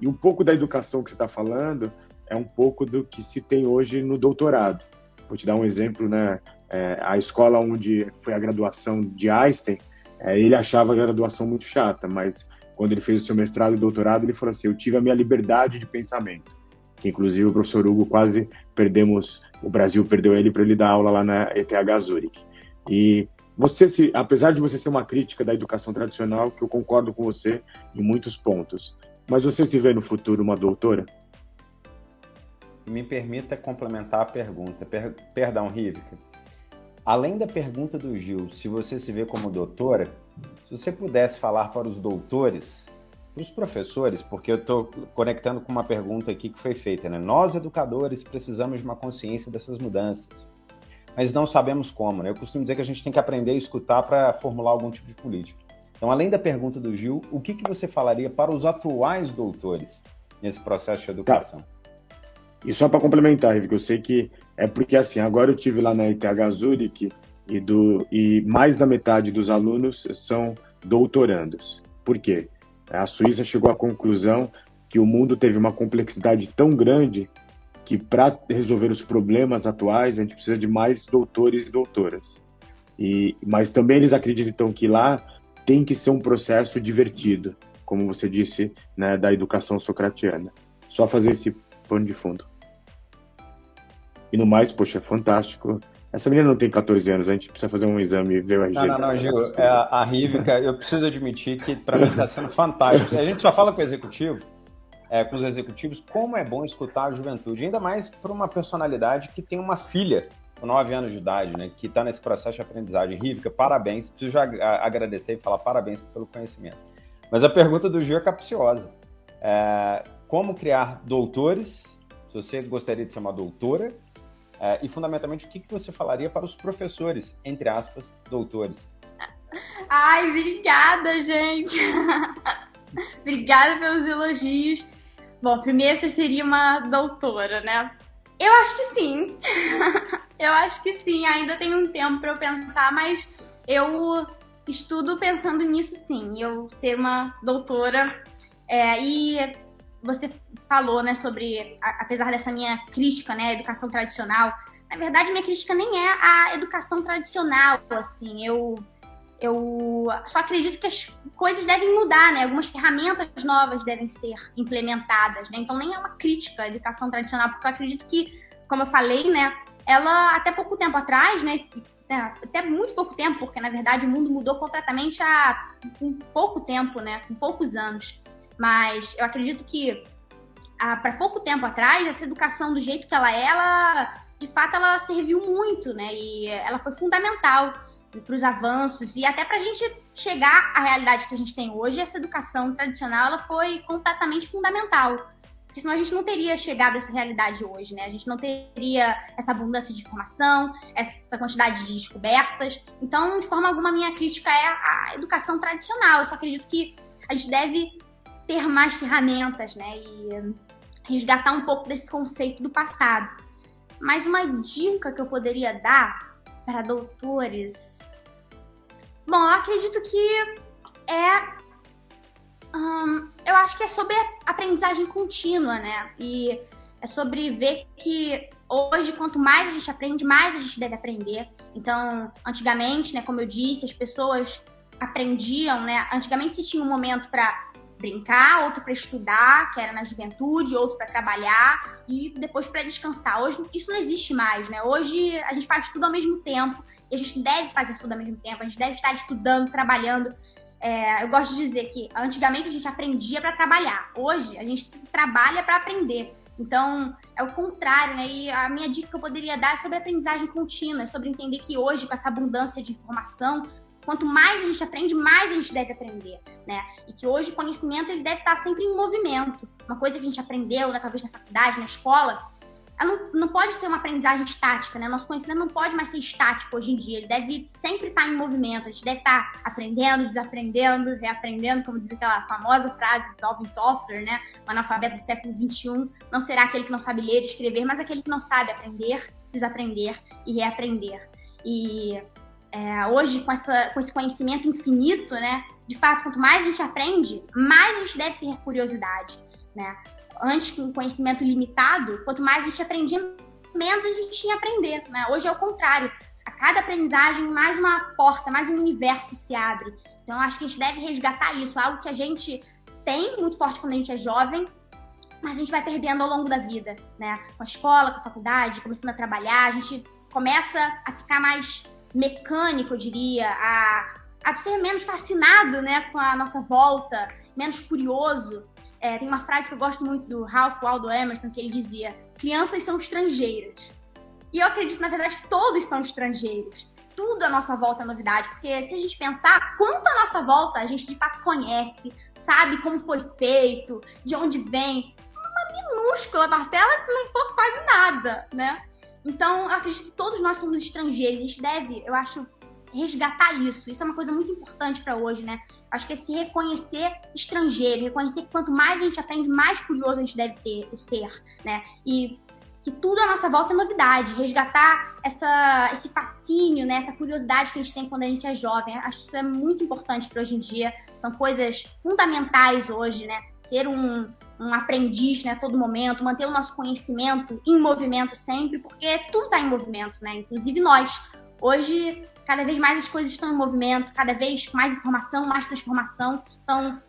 S3: E um pouco da educação que você está falando é um pouco do que se tem hoje no doutorado. Vou te dar um exemplo, né? É, a escola onde foi a graduação de Einstein, é, ele achava a graduação muito chata, mas quando ele fez o seu mestrado e doutorado, ele falou assim: Eu tive a minha liberdade de pensamento. que inclusive o professor Hugo quase perdemos, o Brasil perdeu ele para ele dar aula lá na ETH Zurich. E você se, apesar de você ser uma crítica da educação tradicional, que eu concordo com você em muitos pontos, mas você se vê no futuro uma doutora?
S2: Me permita complementar a pergunta. Per perdão, Rivica. Além da pergunta do Gil, se você se vê como doutora, se você pudesse falar para os doutores, para os professores, porque eu estou conectando com uma pergunta aqui que foi feita, né? Nós, educadores, precisamos de uma consciência dessas mudanças mas não sabemos como. Né? Eu costumo dizer que a gente tem que aprender a escutar para formular algum tipo de política. Então, além da pergunta do Gil, o que, que você falaria para os atuais doutores nesse processo de educação? Tá.
S3: E só para complementar, que eu sei que é porque assim, agora eu tive lá na ETH Zurich e, do, e mais da metade dos alunos são doutorandos. Por quê? A Suíça chegou à conclusão que o mundo teve uma complexidade tão grande que para resolver os problemas atuais a gente precisa de mais doutores e doutoras. E, mas também eles acreditam que lá tem que ser um processo divertido, como você disse, né, da educação socratiana. Só fazer esse pano de fundo. E no mais, poxa, fantástico. Essa menina não tem 14 anos, a gente precisa fazer um exame ver o RG.
S2: Não, não, não, Gil, é, a Rivica, eu preciso admitir que para mim está sendo fantástico. A gente só fala com o executivo, é, com os executivos como é bom escutar a juventude, ainda mais para uma personalidade que tem uma filha com 9 anos de idade, né, que está nesse processo de aprendizagem. Rivica, parabéns. Preciso já agradecer e falar parabéns pelo conhecimento. Mas a pergunta do Gil é capciosa. É, como criar doutores? Se você gostaria de ser uma doutora, é, e fundamentalmente o que, que você falaria para os professores, entre aspas, doutores?
S4: Ai, obrigada, gente. obrigada pelos elogios. Bom, primeiro você seria uma doutora, né? Eu acho que sim. eu acho que sim. Ainda tem um tempo para eu pensar, mas eu estudo pensando nisso sim. Eu ser uma doutora. É, e você falou, né, sobre, apesar dessa minha crítica, né, à educação tradicional, na verdade, minha crítica nem é a educação tradicional, assim, eu eu só acredito que as coisas devem mudar, né? Algumas ferramentas novas devem ser implementadas, né? Então nem é uma crítica à educação tradicional, porque eu acredito que, como eu falei, né, ela até pouco tempo atrás, né, né até muito pouco tempo, porque na verdade o mundo mudou completamente há um pouco tempo, né, com poucos anos. Mas eu acredito que para pouco tempo atrás essa educação do jeito que ela é, ela de fato ela serviu muito, né? E ela foi fundamental para os avanços e até para a gente chegar à realidade que a gente tem hoje, essa educação tradicional ela foi completamente fundamental. Porque senão a gente não teria chegado a essa realidade hoje, né? A gente não teria essa abundância de informação, essa quantidade de descobertas. Então, de forma alguma, minha crítica é a educação tradicional. Eu só acredito que a gente deve ter mais ferramentas, né? E resgatar um pouco desse conceito do passado. Mas uma dica que eu poderia dar para doutores Bom, eu acredito que é. Hum, eu acho que é sobre aprendizagem contínua, né? E é sobre ver que hoje, quanto mais a gente aprende, mais a gente deve aprender. Então, antigamente, né, como eu disse, as pessoas aprendiam, né? Antigamente se tinha um momento para brincar, outro para estudar, que era na juventude, outro para trabalhar e depois para descansar. Hoje isso não existe mais, né? Hoje a gente faz tudo ao mesmo tempo e a gente deve fazer tudo ao mesmo tempo, a gente deve estar estudando, trabalhando. É, eu gosto de dizer que antigamente a gente aprendia para trabalhar, hoje a gente trabalha para aprender. Então, é o contrário, né? E a minha dica que eu poderia dar é sobre aprendizagem contínua, é sobre entender que hoje, com essa abundância de informação, quanto mais a gente aprende, mais a gente deve aprender, né? E que hoje o conhecimento ele deve estar sempre em movimento. Uma coisa que a gente aprendeu, né, talvez na faculdade, na escola, não, não pode ser uma aprendizagem estática, né? Nosso conhecimento não pode mais ser estático hoje em dia. Ele deve sempre estar em movimento. A gente deve estar aprendendo, desaprendendo, reaprendendo, como diz aquela famosa frase do Alvin Toffler, né? O analfabeto do século XXI não será aquele que não sabe ler e escrever, mas aquele que não sabe aprender, desaprender e reaprender. E é, hoje, com, essa, com esse conhecimento infinito, né? De fato, quanto mais a gente aprende, mais a gente deve ter curiosidade, né? antes com conhecimento limitado, quanto mais a gente aprendia, menos a gente tinha a aprender. Né? Hoje é o contrário. A cada aprendizagem, mais uma porta, mais um universo se abre. Então, acho que a gente deve resgatar isso, algo que a gente tem muito forte quando a gente é jovem, mas a gente vai perdendo ao longo da vida, né? Com a escola, com a faculdade, começando a trabalhar, a gente começa a ficar mais mecânico, eu diria, a, a ser menos fascinado, né, com a nossa volta, menos curioso. É, tem uma frase que eu gosto muito do Ralph Waldo Emerson que ele dizia: crianças são estrangeiras. E eu acredito, na verdade, que todos são estrangeiros. Tudo à nossa volta é novidade, porque se a gente pensar quanto à nossa volta a gente de fato conhece, sabe como foi feito, de onde vem, uma minúscula parcela, se não for quase nada, né? Então, eu acredito que todos nós somos estrangeiros. A gente deve, eu acho, resgatar isso. Isso é uma coisa muito importante para hoje, né? Acho que é se reconhecer estrangeiro, reconhecer que quanto mais a gente aprende, mais curioso a gente deve ter, ser, né? E que tudo à nossa volta é novidade, resgatar essa, esse fascínio, né, essa curiosidade que a gente tem quando a gente é jovem. Acho que isso é muito importante para hoje em dia. São coisas fundamentais hoje, né? Ser um, um aprendiz né, a todo momento, manter o nosso conhecimento em movimento sempre, porque tudo está em movimento, né? Inclusive nós. Hoje, cada vez mais as coisas estão em movimento, cada vez mais informação, mais transformação. Então,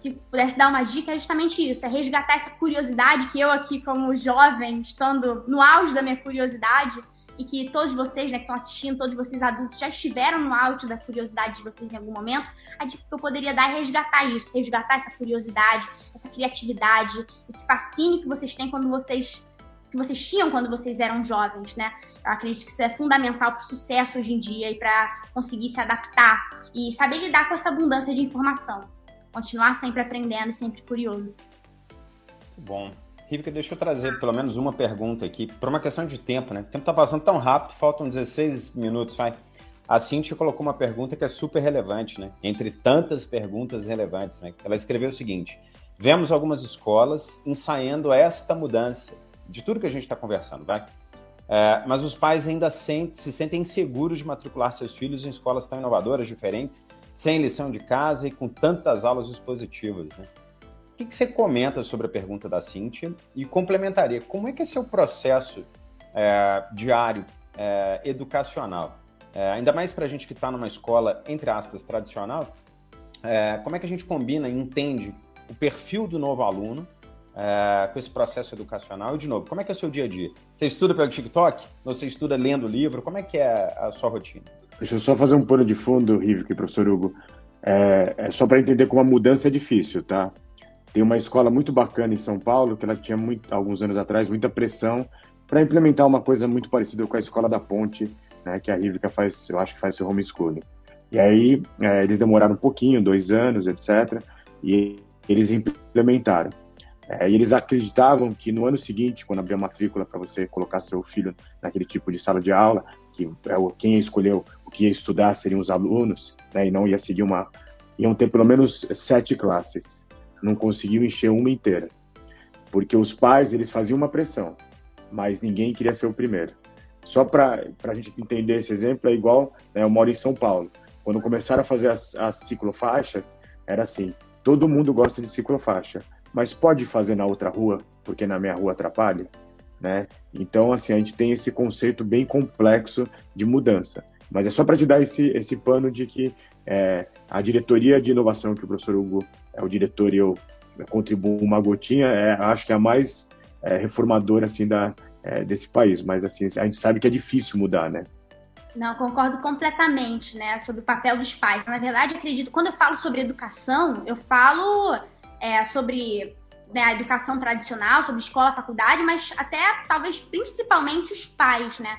S4: se pudesse dar uma dica, é justamente isso: é resgatar essa curiosidade que eu aqui, como jovem, estando no auge da minha curiosidade, e que todos vocês né, que estão assistindo, todos vocês adultos, já estiveram no auge da curiosidade de vocês em algum momento, a dica que eu poderia dar é resgatar isso, resgatar essa curiosidade, essa criatividade, esse fascínio que vocês têm quando vocês que vocês tinham quando vocês eram jovens, né? Eu acredito que isso é fundamental para o sucesso hoje em dia e para conseguir se adaptar e saber lidar com essa abundância de informação. Continuar sempre aprendendo e sempre curioso.
S2: Bom. Rivka, deixa eu trazer pelo menos uma pergunta aqui, por uma questão de tempo, né? O tempo está passando tão rápido, faltam 16 minutos, vai. A Cintia colocou uma pergunta que é super relevante, né? Entre tantas perguntas relevantes, né? Ela escreveu o seguinte: Vemos algumas escolas ensaiando esta mudança de tudo que a gente está conversando, vai? É, mas os pais ainda sente, se sentem inseguros de matricular seus filhos em escolas tão inovadoras, diferentes, sem lição de casa e com tantas aulas expositivas, né? que, que você comenta sobre a pergunta da Cíntia e complementaria? Como é que é seu processo é, diário é, educacional? É, ainda mais para a gente que está numa escola, entre aspas, tradicional, é, como é que a gente combina e entende o perfil do novo aluno é, com esse processo educacional? E, de novo, como é que é o seu dia a dia? Você estuda pelo TikTok? Ou você estuda lendo livro? Como é que é a sua rotina?
S3: Deixa eu só fazer um pano de fundo, Rivic, professor Hugo. É, é só para entender como a mudança é difícil, tá? Tem uma escola muito bacana em São Paulo, que ela tinha muito, alguns anos atrás muita pressão para implementar uma coisa muito parecida com a Escola da Ponte, né, que a Rivica faz, eu acho que faz seu homeschooling. E aí é, eles demoraram um pouquinho, dois anos, etc. E eles implementaram. É, e eles acreditavam que no ano seguinte, quando abrir a matrícula para você colocar seu filho naquele tipo de sala de aula, que é quem escolheu que ia estudar seriam os alunos, né, e não ia seguir uma. iam ter pelo menos sete classes não conseguiu encher uma inteira. Porque os pais, eles faziam uma pressão, mas ninguém queria ser o primeiro. Só para a gente entender esse exemplo, é igual, né, eu moro em São Paulo. Quando começaram a fazer as, as ciclofaixas, era assim, todo mundo gosta de ciclofaixa, mas pode fazer na outra rua, porque na minha rua atrapalha, né? Então, assim, a gente tem esse conceito bem complexo de mudança. Mas é só para te dar esse, esse pano de que é, a diretoria de inovação que o professor Hugo é o diretor e eu contribuo uma gotinha, é, acho que é a mais é, reformadora assim da é, desse país, mas assim a gente sabe que é difícil mudar, né?
S4: Não, concordo completamente, né, sobre o papel dos pais. Na verdade, acredito, quando eu falo sobre educação, eu falo é, sobre né, a educação tradicional, sobre escola, faculdade, mas até talvez principalmente os pais, né?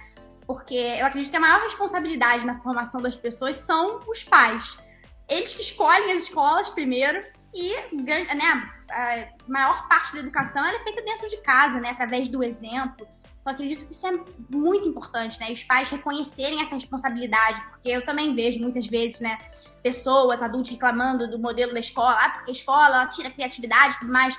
S4: Porque eu acredito que a maior responsabilidade na formação das pessoas são os pais. Eles que escolhem as escolas primeiro, e né, a maior parte da educação é feita dentro de casa, né, através do exemplo. Então, acredito que isso é muito importante, né? Os pais reconhecerem essa responsabilidade, porque eu também vejo muitas vezes, né, pessoas, adultos reclamando do modelo da escola, ah, porque a escola tira a criatividade e tudo mais.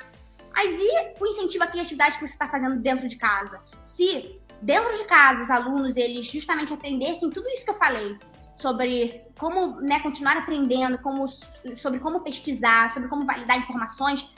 S4: Mas e o incentivo à criatividade que você está fazendo dentro de casa? Se dentro de casa os alunos eles justamente aprendessem tudo isso que eu falei, sobre como né, continuar aprendendo, como, sobre como pesquisar, sobre como validar informações,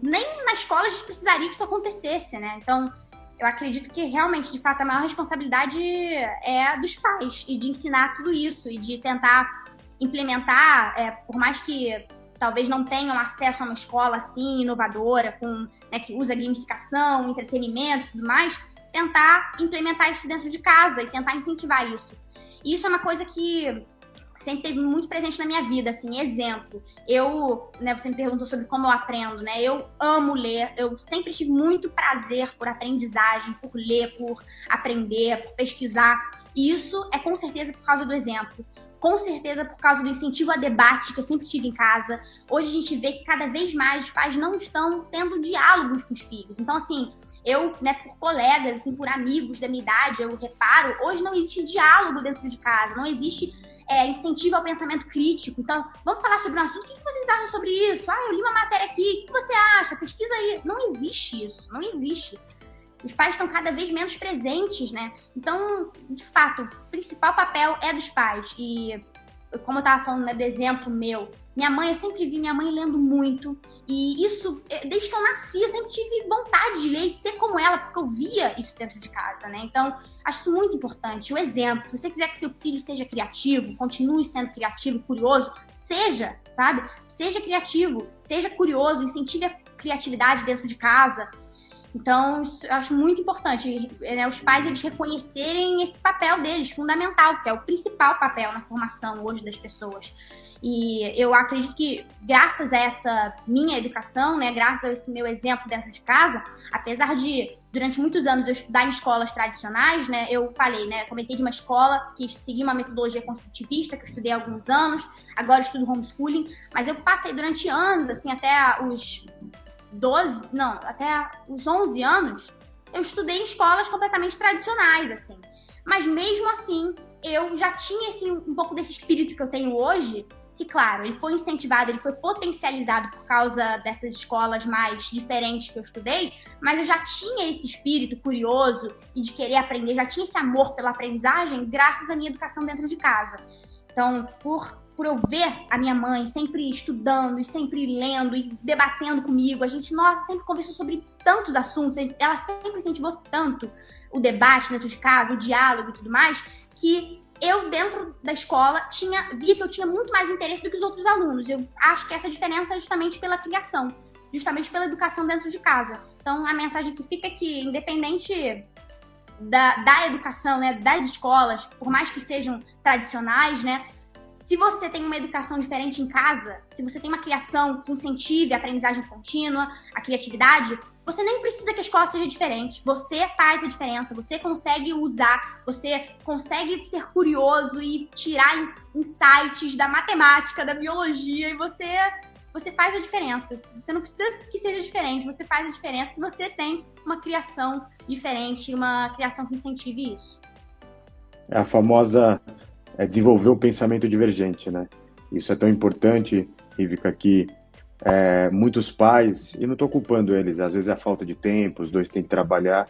S4: nem na escola a gente precisaria que isso acontecesse, né? Então, eu acredito que realmente, de fato, a maior responsabilidade é dos pais e de ensinar tudo isso e de tentar implementar, é, por mais que talvez não tenham acesso a uma escola assim, inovadora, com, né, que usa gamificação, entretenimento tudo mais, tentar implementar isso dentro de casa e tentar incentivar isso. E isso é uma coisa que sempre teve muito presente na minha vida, assim, exemplo. Eu, né, você me perguntou sobre como eu aprendo, né? Eu amo ler, eu sempre tive muito prazer por aprendizagem, por ler, por aprender, por pesquisar. E isso é com certeza por causa do exemplo. Com certeza por causa do incentivo a debate que eu sempre tive em casa. Hoje a gente vê que cada vez mais os pais não estão tendo diálogos com os filhos. Então, assim, eu, né, por colegas, assim, por amigos da minha idade, eu reparo, hoje não existe diálogo dentro de casa, não existe é, incentivo ao pensamento crítico. Então, vamos falar sobre um assunto. O que vocês acham sobre isso? Ah, eu li uma matéria aqui. O que você acha? Pesquisa aí. Não existe isso. Não existe. Os pais estão cada vez menos presentes, né? Então, de fato, o principal papel é dos pais. E, como eu estava falando né, do exemplo meu, minha mãe, eu sempre vi minha mãe lendo muito. E isso, eh, desde que eu nasci, eu sempre tive vontade de ler e ser como ela, porque eu via isso dentro de casa, né? Então, acho isso muito importante. O exemplo, se você quiser que seu filho seja criativo, continue sendo criativo, curioso, seja, sabe? Seja criativo, seja curioso, incentive a criatividade dentro de casa. Então, eu acho muito importante, né, os pais eles reconhecerem esse papel deles, fundamental, que é o principal papel na formação hoje das pessoas. E eu acredito que, graças a essa minha educação, né, graças a esse meu exemplo dentro de casa, apesar de durante muitos anos eu estudar em escolas tradicionais, né, eu falei, né, comentei de uma escola que seguia uma metodologia construtivista que eu estudei há alguns anos, agora estudo homeschooling, mas eu passei durante anos, assim, até os 12, não, até os 11 anos, eu estudei em escolas completamente tradicionais, assim. Mas mesmo assim, eu já tinha esse, um pouco desse espírito que eu tenho hoje que, claro, ele foi incentivado, ele foi potencializado por causa dessas escolas mais diferentes que eu estudei, mas eu já tinha esse espírito curioso e de querer aprender, já tinha esse amor pela aprendizagem graças à minha educação dentro de casa. Então, por, por eu ver a minha mãe sempre estudando e sempre lendo e debatendo comigo, a gente, nossa, sempre conversou sobre tantos assuntos, ela sempre incentivou tanto o debate dentro de casa, o diálogo e tudo mais, que eu, dentro da escola, tinha via que eu tinha muito mais interesse do que os outros alunos. Eu acho que essa diferença é justamente pela criação, justamente pela educação dentro de casa. Então, a mensagem que fica é que, independente da, da educação, né, das escolas, por mais que sejam tradicionais, né, se você tem uma educação diferente em casa, se você tem uma criação que incentive a aprendizagem contínua, a criatividade, você nem precisa que a escola seja diferente. Você faz a diferença, você consegue usar, você consegue ser curioso e tirar insights da matemática, da biologia, e você você faz a diferença. Você não precisa que seja diferente, você faz a diferença se você tem uma criação diferente, uma criação que incentive isso.
S3: É a famosa é, desenvolver o pensamento divergente, né? Isso é tão importante, Rivica, que é, muitos pais, e não estou culpando eles, às vezes é a falta de tempo, os dois têm que trabalhar,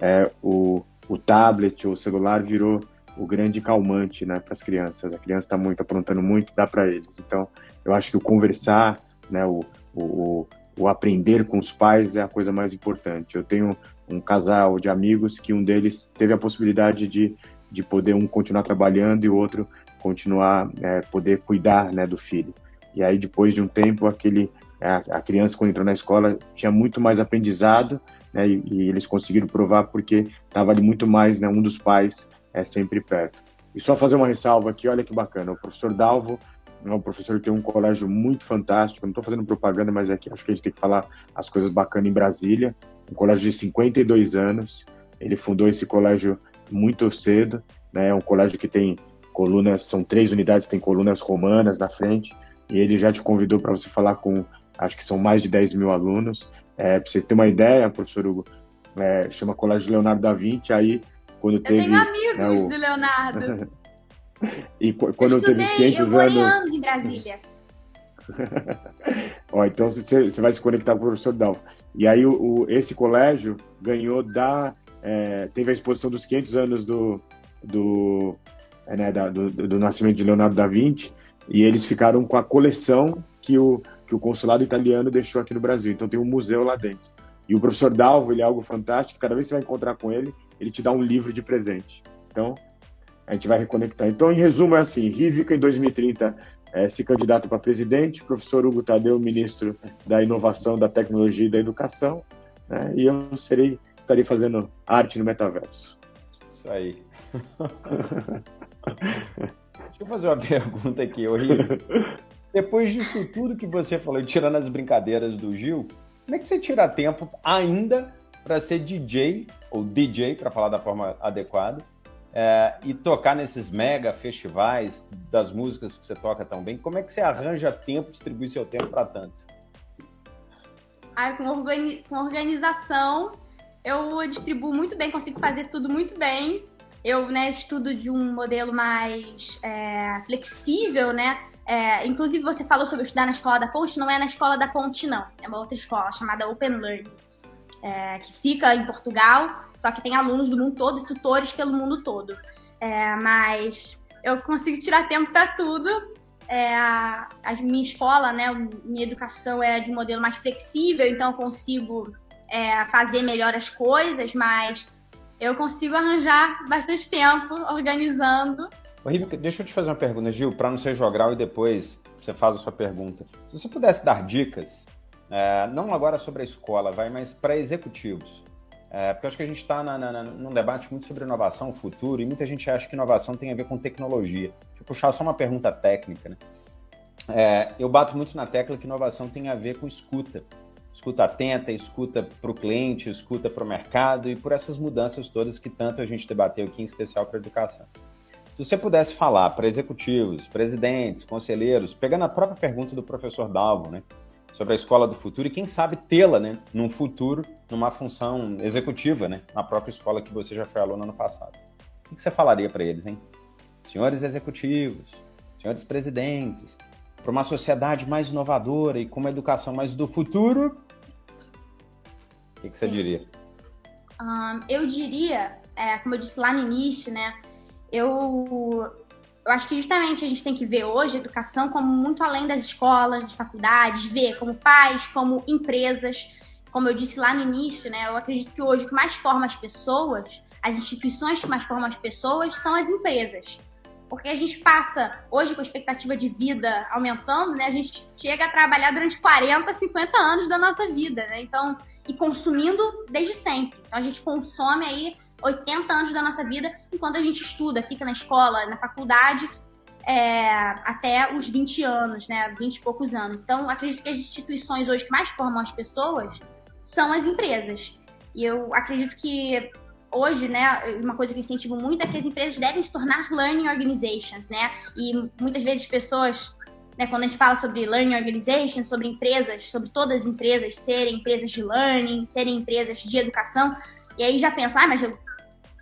S3: é, o, o tablet ou o celular virou o grande calmante né, para as crianças. A criança está muito aprontando muito, dá para eles. Então, eu acho que o conversar, né, o, o, o aprender com os pais é a coisa mais importante. Eu tenho um casal de amigos que um deles teve a possibilidade de, de poder um continuar trabalhando e o outro continuar, é, poder cuidar né, do filho. E aí, depois de um tempo, aquele a, a criança, quando entrou na escola, tinha muito mais aprendizado, né, e, e, eles conseguiram provar porque estava ali muito mais, né, um dos pais é sempre perto. E só fazer uma ressalva aqui, olha que bacana, o professor Dalvo é um professor que tem um colégio muito fantástico, não estou fazendo propaganda, mas aqui acho que a gente tem que falar as coisas bacanas em Brasília, um colégio de 52 anos, ele fundou esse colégio muito cedo, né, é um colégio que tem colunas, são três unidades, tem colunas romanas na frente, e ele já te convidou para você falar com, acho que são mais de 10 mil alunos. É, para você ter uma ideia, professor Hugo, é, chama Colégio Leonardo da Vinci, aí quando eu teve...
S4: Eu tenho amigos né, o... do Leonardo.
S3: e quando eu, teve os 500
S4: eu
S3: anos...
S4: anos em Brasília.
S3: Ó, então você, vai se conectar com o professor Dalvo. E aí o, o, esse colégio ganhou da... É, teve a exposição dos 500 anos do, do, é, né, da, do, do nascimento de Leonardo da Vinci, e eles ficaram com a coleção que o, que o consulado italiano deixou aqui no Brasil. Então tem um museu lá dentro. E o professor Dalvo, ele é algo fantástico. Cada vez que você vai encontrar com ele, ele te dá um livro de presente. Então, a gente vai reconectar. Então, em resumo, é assim: Rivica em 2030 é, se candidata para presidente, professor Hugo Tadeu, ministro da Inovação, da Tecnologia e da Educação, né? e eu serei, estarei fazendo arte no metaverso.
S2: Isso aí. Deixa eu fazer uma pergunta aqui, horrível. Depois disso tudo que você falou, tirando as brincadeiras do Gil, como é que você tira tempo ainda para ser DJ, ou DJ, para falar da forma adequada, é, e tocar nesses mega festivais das músicas que você toca tão bem? Como é que você arranja tempo, distribui seu tempo para tanto?
S4: Ah, com, organi com organização, eu distribuo muito bem, consigo fazer tudo muito bem. Eu né, estudo de um modelo mais é, flexível, né? É, inclusive, você falou sobre estudar na escola da Ponte, não é na escola da Ponte, não. É uma outra escola chamada Open Learning, é, que fica em Portugal, só que tem alunos do mundo todo e tutores pelo mundo todo. É, mas eu consigo tirar tempo para tudo. É, a, a, minha escola, né, minha educação é de um modelo mais flexível, então eu consigo é, fazer melhor as coisas, mas eu consigo arranjar bastante tempo organizando.
S2: Deixa eu te fazer uma pergunta, Gil, para não ser jogral e depois você faz a sua pergunta. Se você pudesse dar dicas, é, não agora sobre a escola, vai, mas para executivos. É, porque eu acho que a gente está num debate muito sobre inovação, futuro, e muita gente acha que inovação tem a ver com tecnologia. Deixa eu puxar só uma pergunta técnica. Né? É, eu bato muito na tecla que inovação tem a ver com escuta escuta atenta, escuta para o cliente, escuta para o mercado e por essas mudanças todas que tanto a gente debateu aqui, em especial para a educação. Se você pudesse falar para executivos, presidentes, conselheiros, pegando a própria pergunta do professor Dalvo, né, sobre a escola do futuro e quem sabe tê-la, né, num futuro, numa função executiva, né, na própria escola que você já foi aluno ano passado. O que você falaria para eles, hein? Senhores executivos, senhores presidentes, para uma sociedade mais inovadora e com uma educação mais do futuro, o que, que você Sim. diria?
S4: Um, eu diria, é, como eu disse lá no início, né? Eu, eu acho que justamente a gente tem que ver hoje a educação como muito além das escolas, das faculdades, ver como pais, como empresas. Como eu disse lá no início, né? Eu acredito que hoje o que mais forma as pessoas, as instituições que mais formam as pessoas são as empresas. Porque a gente passa, hoje com a expectativa de vida aumentando, né? A gente chega a trabalhar durante 40, 50 anos da nossa vida, né? Então, e consumindo desde sempre. Então a gente consome aí 80 anos da nossa vida enquanto a gente estuda, fica na escola, na faculdade, é, até os 20 anos, né? 20 e poucos anos. Então, acredito que as instituições hoje que mais formam as pessoas são as empresas. E eu acredito que hoje, né, uma coisa que eu incentivo muito é que as empresas devem se tornar learning organizations, né? E muitas vezes pessoas né, quando a gente fala sobre learning organization, sobre empresas, sobre todas as empresas serem empresas de learning, serem empresas de educação, e aí já pensa, ah, mas eu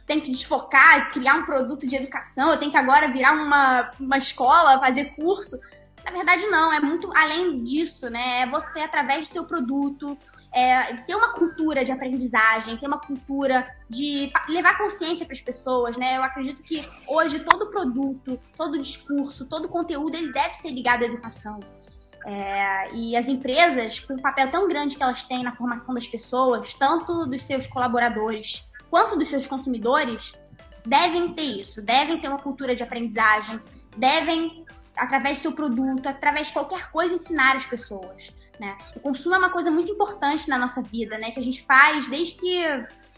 S4: tenho que desfocar, criar um produto de educação, eu tenho que agora virar uma, uma escola, fazer curso. Na verdade, não, é muito além disso, né? É você, através do seu produto, é, ter uma cultura de aprendizagem, ter uma cultura de levar consciência para as pessoas, né? Eu acredito que hoje todo produto, todo discurso, todo conteúdo, ele deve ser ligado à educação. É, e as empresas, com o papel tão grande que elas têm na formação das pessoas, tanto dos seus colaboradores quanto dos seus consumidores, devem ter isso, devem ter uma cultura de aprendizagem, devem, através do seu produto, através de qualquer coisa, ensinar as pessoas. Né? O consumo é uma coisa muito importante na nossa vida, né? Que a gente faz desde que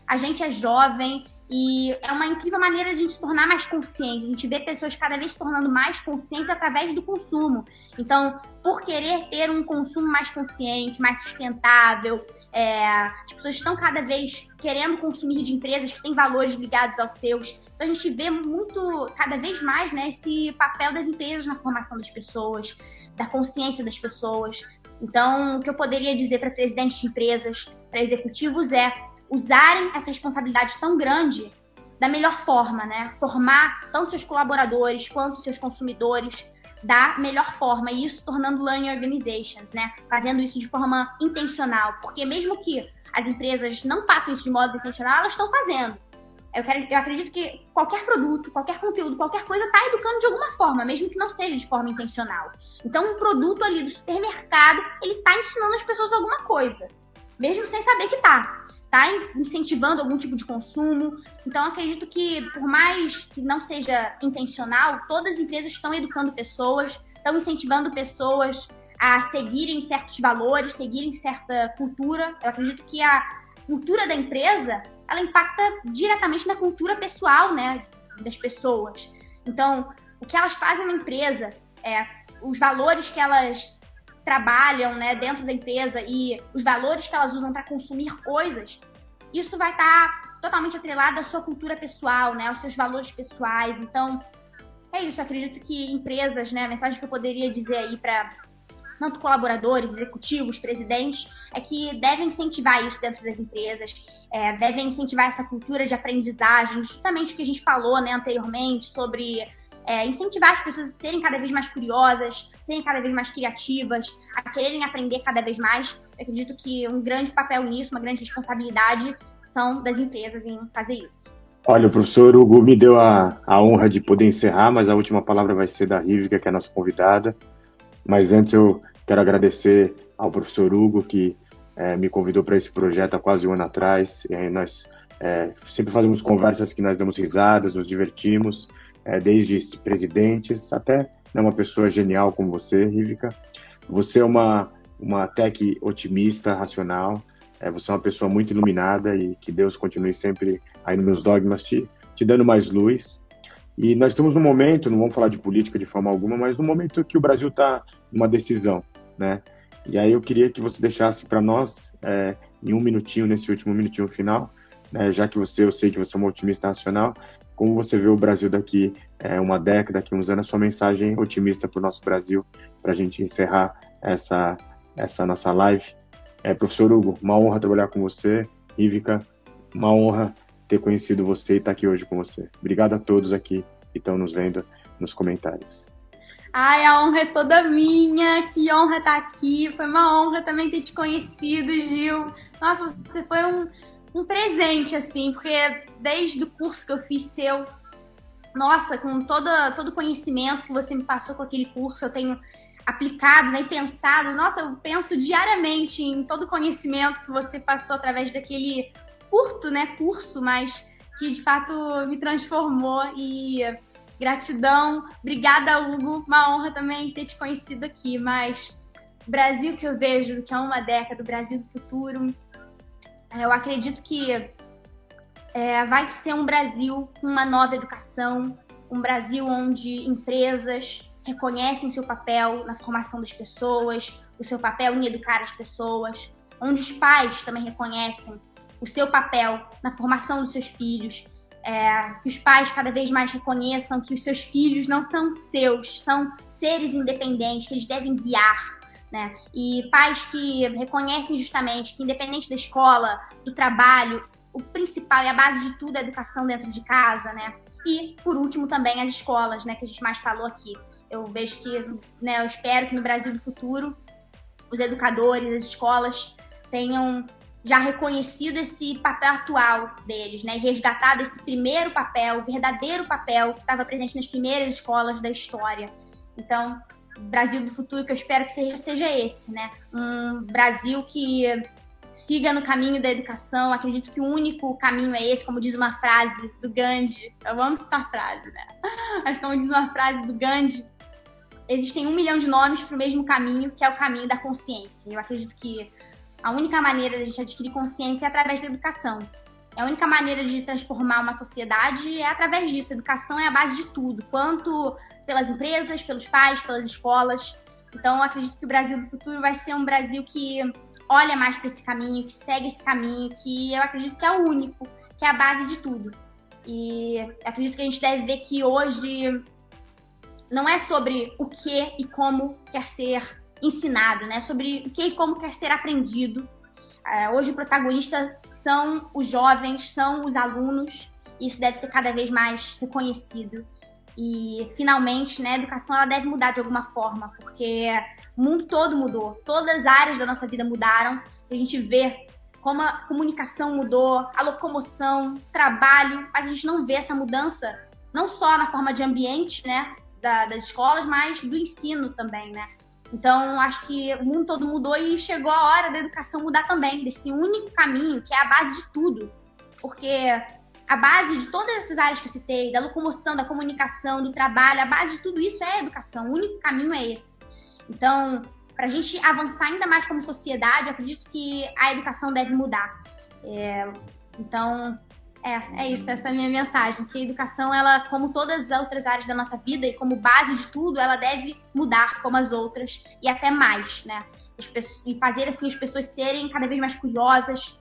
S4: a gente é jovem e é uma incrível maneira de a gente se tornar mais consciente. A gente vê pessoas cada vez se tornando mais conscientes através do consumo. Então, por querer ter um consumo mais consciente, mais sustentável, é, as pessoas estão cada vez querendo consumir de empresas que têm valores ligados aos seus. Então, a gente vê muito, cada vez mais, né, esse papel das empresas na formação das pessoas, da consciência das pessoas. Então, o que eu poderia dizer para presidentes de empresas, para executivos é usarem essa responsabilidade tão grande da melhor forma, né? Formar tanto seus colaboradores quanto seus consumidores da melhor forma, e isso tornando learning organizations, né? Fazendo isso de forma intencional, porque mesmo que as empresas não façam isso de modo intencional, elas estão fazendo. Eu, quero, eu acredito que qualquer produto, qualquer conteúdo, qualquer coisa está educando de alguma forma, mesmo que não seja de forma intencional. Então, um produto ali do supermercado, ele está ensinando as pessoas alguma coisa, mesmo sem saber que está. Está incentivando algum tipo de consumo. Então, acredito que, por mais que não seja intencional, todas as empresas estão educando pessoas, estão incentivando pessoas a seguirem certos valores, seguirem certa cultura. Eu acredito que a cultura da empresa ela impacta diretamente na cultura pessoal, né, das pessoas. Então, o que elas fazem na empresa, é, os valores que elas trabalham, né, dentro da empresa e os valores que elas usam para consumir coisas, isso vai estar tá totalmente atrelado à sua cultura pessoal, né, aos seus valores pessoais. Então, é isso. Acredito que empresas, né, a mensagem que eu poderia dizer aí para tanto colaboradores, executivos, presidentes, é que devem incentivar isso dentro das empresas, é, devem incentivar essa cultura de aprendizagem, justamente o que a gente falou né, anteriormente sobre é, incentivar as pessoas a serem cada vez mais curiosas, serem cada vez mais criativas, a quererem aprender cada vez mais. Eu acredito que um grande papel nisso, uma grande responsabilidade são das empresas em fazer isso.
S3: Olha, o professor Hugo me deu a, a honra de poder encerrar, mas a última palavra vai ser da Rívia, que é a nossa convidada. Mas antes eu quero agradecer ao professor Hugo, que é, me convidou para esse projeto há quase um ano atrás. E nós é, sempre fazemos conversas que nós damos risadas, nos divertimos, é, desde presidentes até né, uma pessoa genial como você, Rivica. Você é uma, uma tech otimista, racional, é, você é uma pessoa muito iluminada e que Deus continue sempre aí nos meus dogmas te, te dando mais luz. E nós estamos num momento, não vamos falar de política de forma alguma, mas no momento que o Brasil está numa decisão, né? E aí eu queria que você deixasse para nós, é, em um minutinho, nesse último minutinho final, né, já que você, eu sei que você é uma otimista nacional, como você vê o Brasil daqui é, uma década, daqui uns anos, sua mensagem otimista para o nosso Brasil, para a gente encerrar essa, essa nossa live. É, professor Hugo, uma honra trabalhar com você. Ivica, uma honra ter conhecido você e estar aqui hoje com você. Obrigado a todos aqui que estão nos vendo nos comentários.
S4: Ai, a honra é toda minha. Que honra estar aqui. Foi uma honra também ter te conhecido, Gil. Nossa, você foi um, um presente, assim, porque desde o curso que eu fiz seu, nossa, com toda, todo o conhecimento que você me passou com aquele curso, eu tenho aplicado né, e pensado. Nossa, eu penso diariamente em todo o conhecimento que você passou através daquele curto, né, curso, mas que de fato me transformou e gratidão. Obrigada, Hugo. Uma honra também ter te conhecido aqui, mas Brasil que eu vejo que é uma década, o Brasil do futuro, eu acredito que é, vai ser um Brasil com uma nova educação, um Brasil onde empresas reconhecem seu papel na formação das pessoas, o seu papel em educar as pessoas, onde os pais também reconhecem o seu papel na formação dos seus filhos, é, que os pais cada vez mais reconheçam que os seus filhos não são seus, são seres independentes, que eles devem guiar. Né? E pais que reconhecem justamente que, independente da escola, do trabalho, o principal e a base de tudo é a educação dentro de casa, né? E, por último, também as escolas, né? Que a gente mais falou aqui. Eu vejo que, né? Eu espero que no Brasil do futuro, os educadores, as escolas tenham já reconhecido esse papel atual deles, né? E resgatado esse primeiro papel, verdadeiro papel que estava presente nas primeiras escolas da história. Então, Brasil do futuro que eu espero que seja, seja esse, né? Um Brasil que siga no caminho da educação. Acredito que o único caminho é esse, como diz uma frase do Gandhi. Eu amo citar frase, né? Mas como diz uma frase do Gandhi, existem um milhão de nomes para o mesmo caminho, que é o caminho da consciência. Eu acredito que a única maneira de a gente adquirir consciência é através da educação. É a única maneira de transformar uma sociedade é através disso. A educação é a base de tudo, quanto pelas empresas, pelos pais, pelas escolas. Então, acredito que o Brasil do futuro vai ser um Brasil que olha mais para esse caminho, que segue esse caminho, que eu acredito que é o único, que é a base de tudo. E acredito que a gente deve ver que hoje não é sobre o que e como quer ser ensinado, né? Sobre o que e como quer ser aprendido. É, hoje o protagonista são os jovens, são os alunos. Isso deve ser cada vez mais reconhecido. E finalmente, né, a educação ela deve mudar de alguma forma, porque o mundo todo mudou, todas as áreas da nossa vida mudaram. Se a gente vê como a comunicação mudou, a locomoção, trabalho, mas a gente não vê essa mudança não só na forma de ambiente, né, da, das escolas, mas do ensino também, né? Então, acho que o mundo todo mudou e chegou a hora da educação mudar também, desse único caminho que é a base de tudo. Porque a base de todas essas áreas que eu citei, da locomoção, da comunicação, do trabalho, a base de tudo isso é a educação. O único caminho é esse. Então, para a gente avançar ainda mais como sociedade, eu acredito que a educação deve mudar. É, então, é, é isso, essa é a minha mensagem, que a educação, ela, como todas as outras áreas da nossa vida e como base de tudo, ela deve mudar como as outras e até mais, né? e fazer assim as pessoas serem cada vez mais curiosas,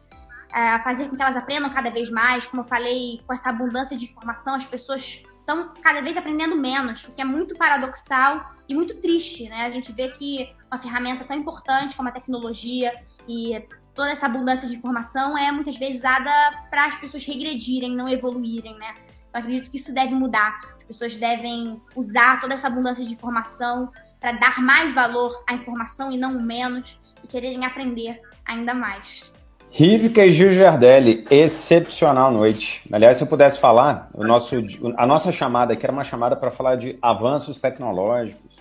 S4: é, fazer com que elas aprendam cada vez mais. Como eu falei, com essa abundância de informação, as pessoas estão cada vez aprendendo menos, o que é muito paradoxal e muito triste, né? A gente vê que uma ferramenta tão importante como a tecnologia e toda essa abundância de informação é muitas vezes usada para as pessoas regredirem, não evoluírem, né? Então acredito que isso deve mudar. As pessoas devem usar toda essa abundância de informação para dar mais valor à informação e não menos e quererem aprender ainda mais.
S2: Rivka e Gil Giardelli, excepcional noite. Aliás, se eu pudesse falar, o nosso, a nossa chamada aqui era uma chamada para falar de avanços tecnológicos,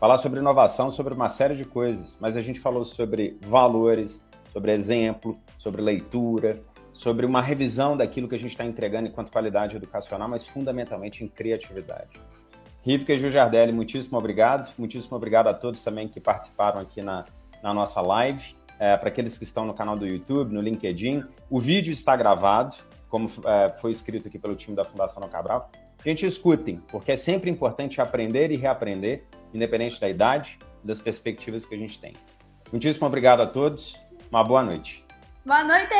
S2: falar sobre inovação, sobre uma série de coisas, mas a gente falou sobre valores, sobre exemplo, sobre leitura, sobre uma revisão daquilo que a gente está entregando enquanto qualidade educacional, mas fundamentalmente em criatividade. Rivka e Gil Giardelli, muitíssimo obrigado. Muitíssimo obrigado a todos também que participaram aqui na, na nossa live. É, Para aqueles que estão no canal do YouTube, no LinkedIn, o vídeo está gravado, como é, foi escrito aqui pelo time da Fundação No Cabral. Gente, escutem, porque é sempre importante aprender e reaprender, independente da idade, das perspectivas que a gente tem. Muitíssimo obrigado a todos. Uma boa noite.
S4: Boa noite!